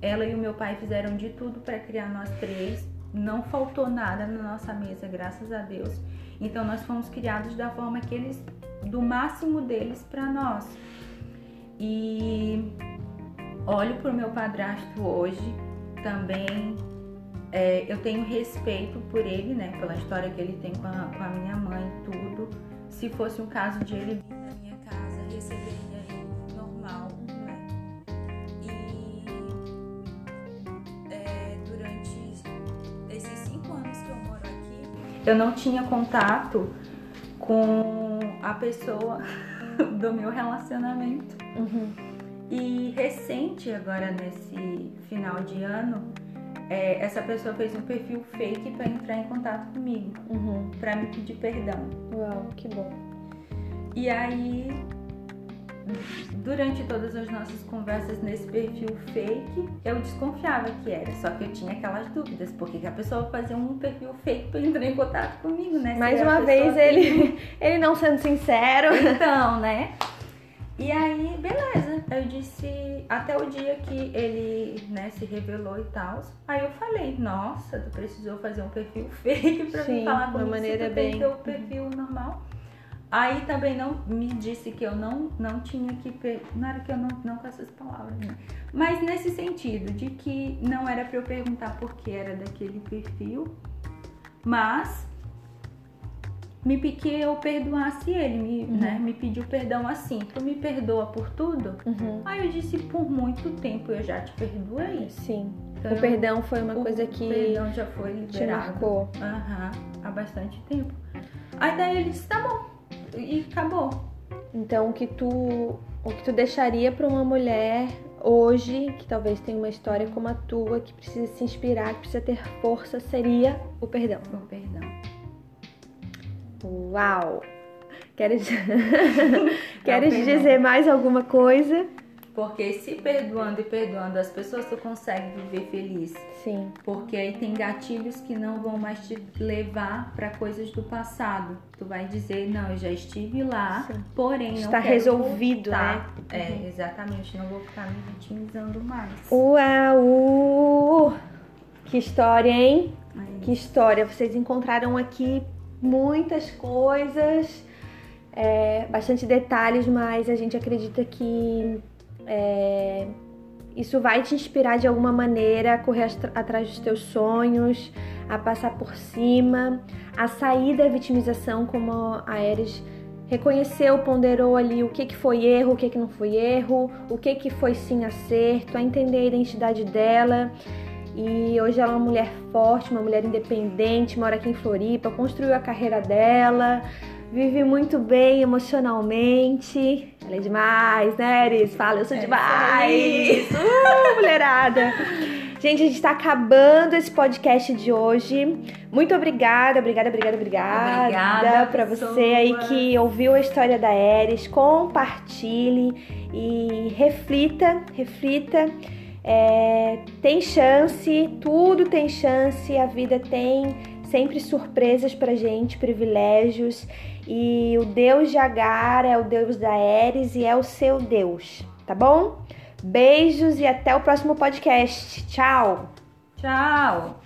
Speaker 2: Ela e o meu pai fizeram de tudo para criar nós três. Não faltou nada na nossa mesa, graças a Deus. Então nós fomos criados da forma que eles, do máximo deles para nós. E olho para o meu padrasto hoje também. É, eu tenho respeito por ele, né? Pela história que ele tem com a, com a minha mãe, tudo. Se fosse um caso de ele vir na minha casa, receber eu não tinha contato com a pessoa <laughs> do meu relacionamento. Uhum. E recente, agora nesse final de ano, é, essa pessoa fez um perfil fake para entrar em contato comigo, uhum. para me pedir perdão.
Speaker 1: Uau, que bom.
Speaker 2: E aí durante todas as nossas conversas nesse perfil fake, eu desconfiava que era, só que eu tinha aquelas dúvidas, porque a pessoa fazia um perfil fake para entrar em contato comigo, né?
Speaker 1: Mais uma vez ele, <laughs> ele não sendo sincero.
Speaker 2: Então, né? E aí, beleza. Eu disse, até o dia que ele, né, se revelou e tal. Aí eu falei, nossa, tu precisou fazer um perfil <laughs> fake pra Sim, me falar comigo.
Speaker 1: De maneira bem.
Speaker 2: o perfil normal. Aí também não me disse que eu não, não tinha que. Não era que eu não, não com essas palavras, né? Mas nesse sentido, de que não era para eu perguntar por que era daquele perfil, mas me que eu perdoasse ele, me, uhum. né, me pediu perdão assim. Tu me perdoa por tudo? Uhum. Aí eu disse, por muito tempo eu já te perdoei.
Speaker 1: Sim. Então, o perdão foi uma coisa que. O
Speaker 2: perdão já foi liberado.
Speaker 1: Te marcou.
Speaker 2: Uhum, há bastante tempo. Aí daí ele disse, tá bom e acabou.
Speaker 1: Então o que tu o que tu deixaria para uma mulher hoje que talvez tenha uma história como a tua que precisa se inspirar, que precisa ter força seria o perdão.
Speaker 2: O perdão.
Speaker 1: Uau. Queres <laughs> Queres dizer mais alguma coisa?
Speaker 2: Porque se perdoando e perdoando as pessoas, tu consegue viver feliz.
Speaker 1: Sim.
Speaker 2: Porque aí tem gatilhos que não vão mais te levar para coisas do passado. Tu vai dizer, não, eu já estive lá, Sim. porém
Speaker 1: Está
Speaker 2: não
Speaker 1: resolvido,
Speaker 2: voltar. né? É, uhum. exatamente. Não vou ficar me vitimizando mais.
Speaker 1: Uau! Que história, hein? É que história. Vocês encontraram aqui muitas coisas, é, bastante detalhes, mas a gente acredita que é, isso vai te inspirar de alguma maneira a correr atrás dos teus sonhos, a passar por cima, a sair da vitimização, como a Eris reconheceu, ponderou ali o que, que foi erro, o que, que não foi erro, o que, que foi sim acerto, a entender a identidade dela. E hoje ela é uma mulher forte, uma mulher independente, mora aqui em Floripa, construiu a carreira dela, vive muito bem emocionalmente. Ela é demais, né, Eris? Fala, eu sou é demais! Uh, mulherada! Gente, a gente tá acabando esse podcast de hoje. Muito obrigada, obrigada, obrigada, obrigada.
Speaker 2: Obrigada
Speaker 1: pra você aí que ouviu a história da Eris. Compartilhe e reflita, reflita. É, tem chance, tudo tem chance, a vida tem sempre surpresas pra gente, privilégios. E o Deus de Agar é o Deus da Eres e é o seu Deus, tá bom? Beijos e até o próximo podcast. Tchau!
Speaker 2: Tchau!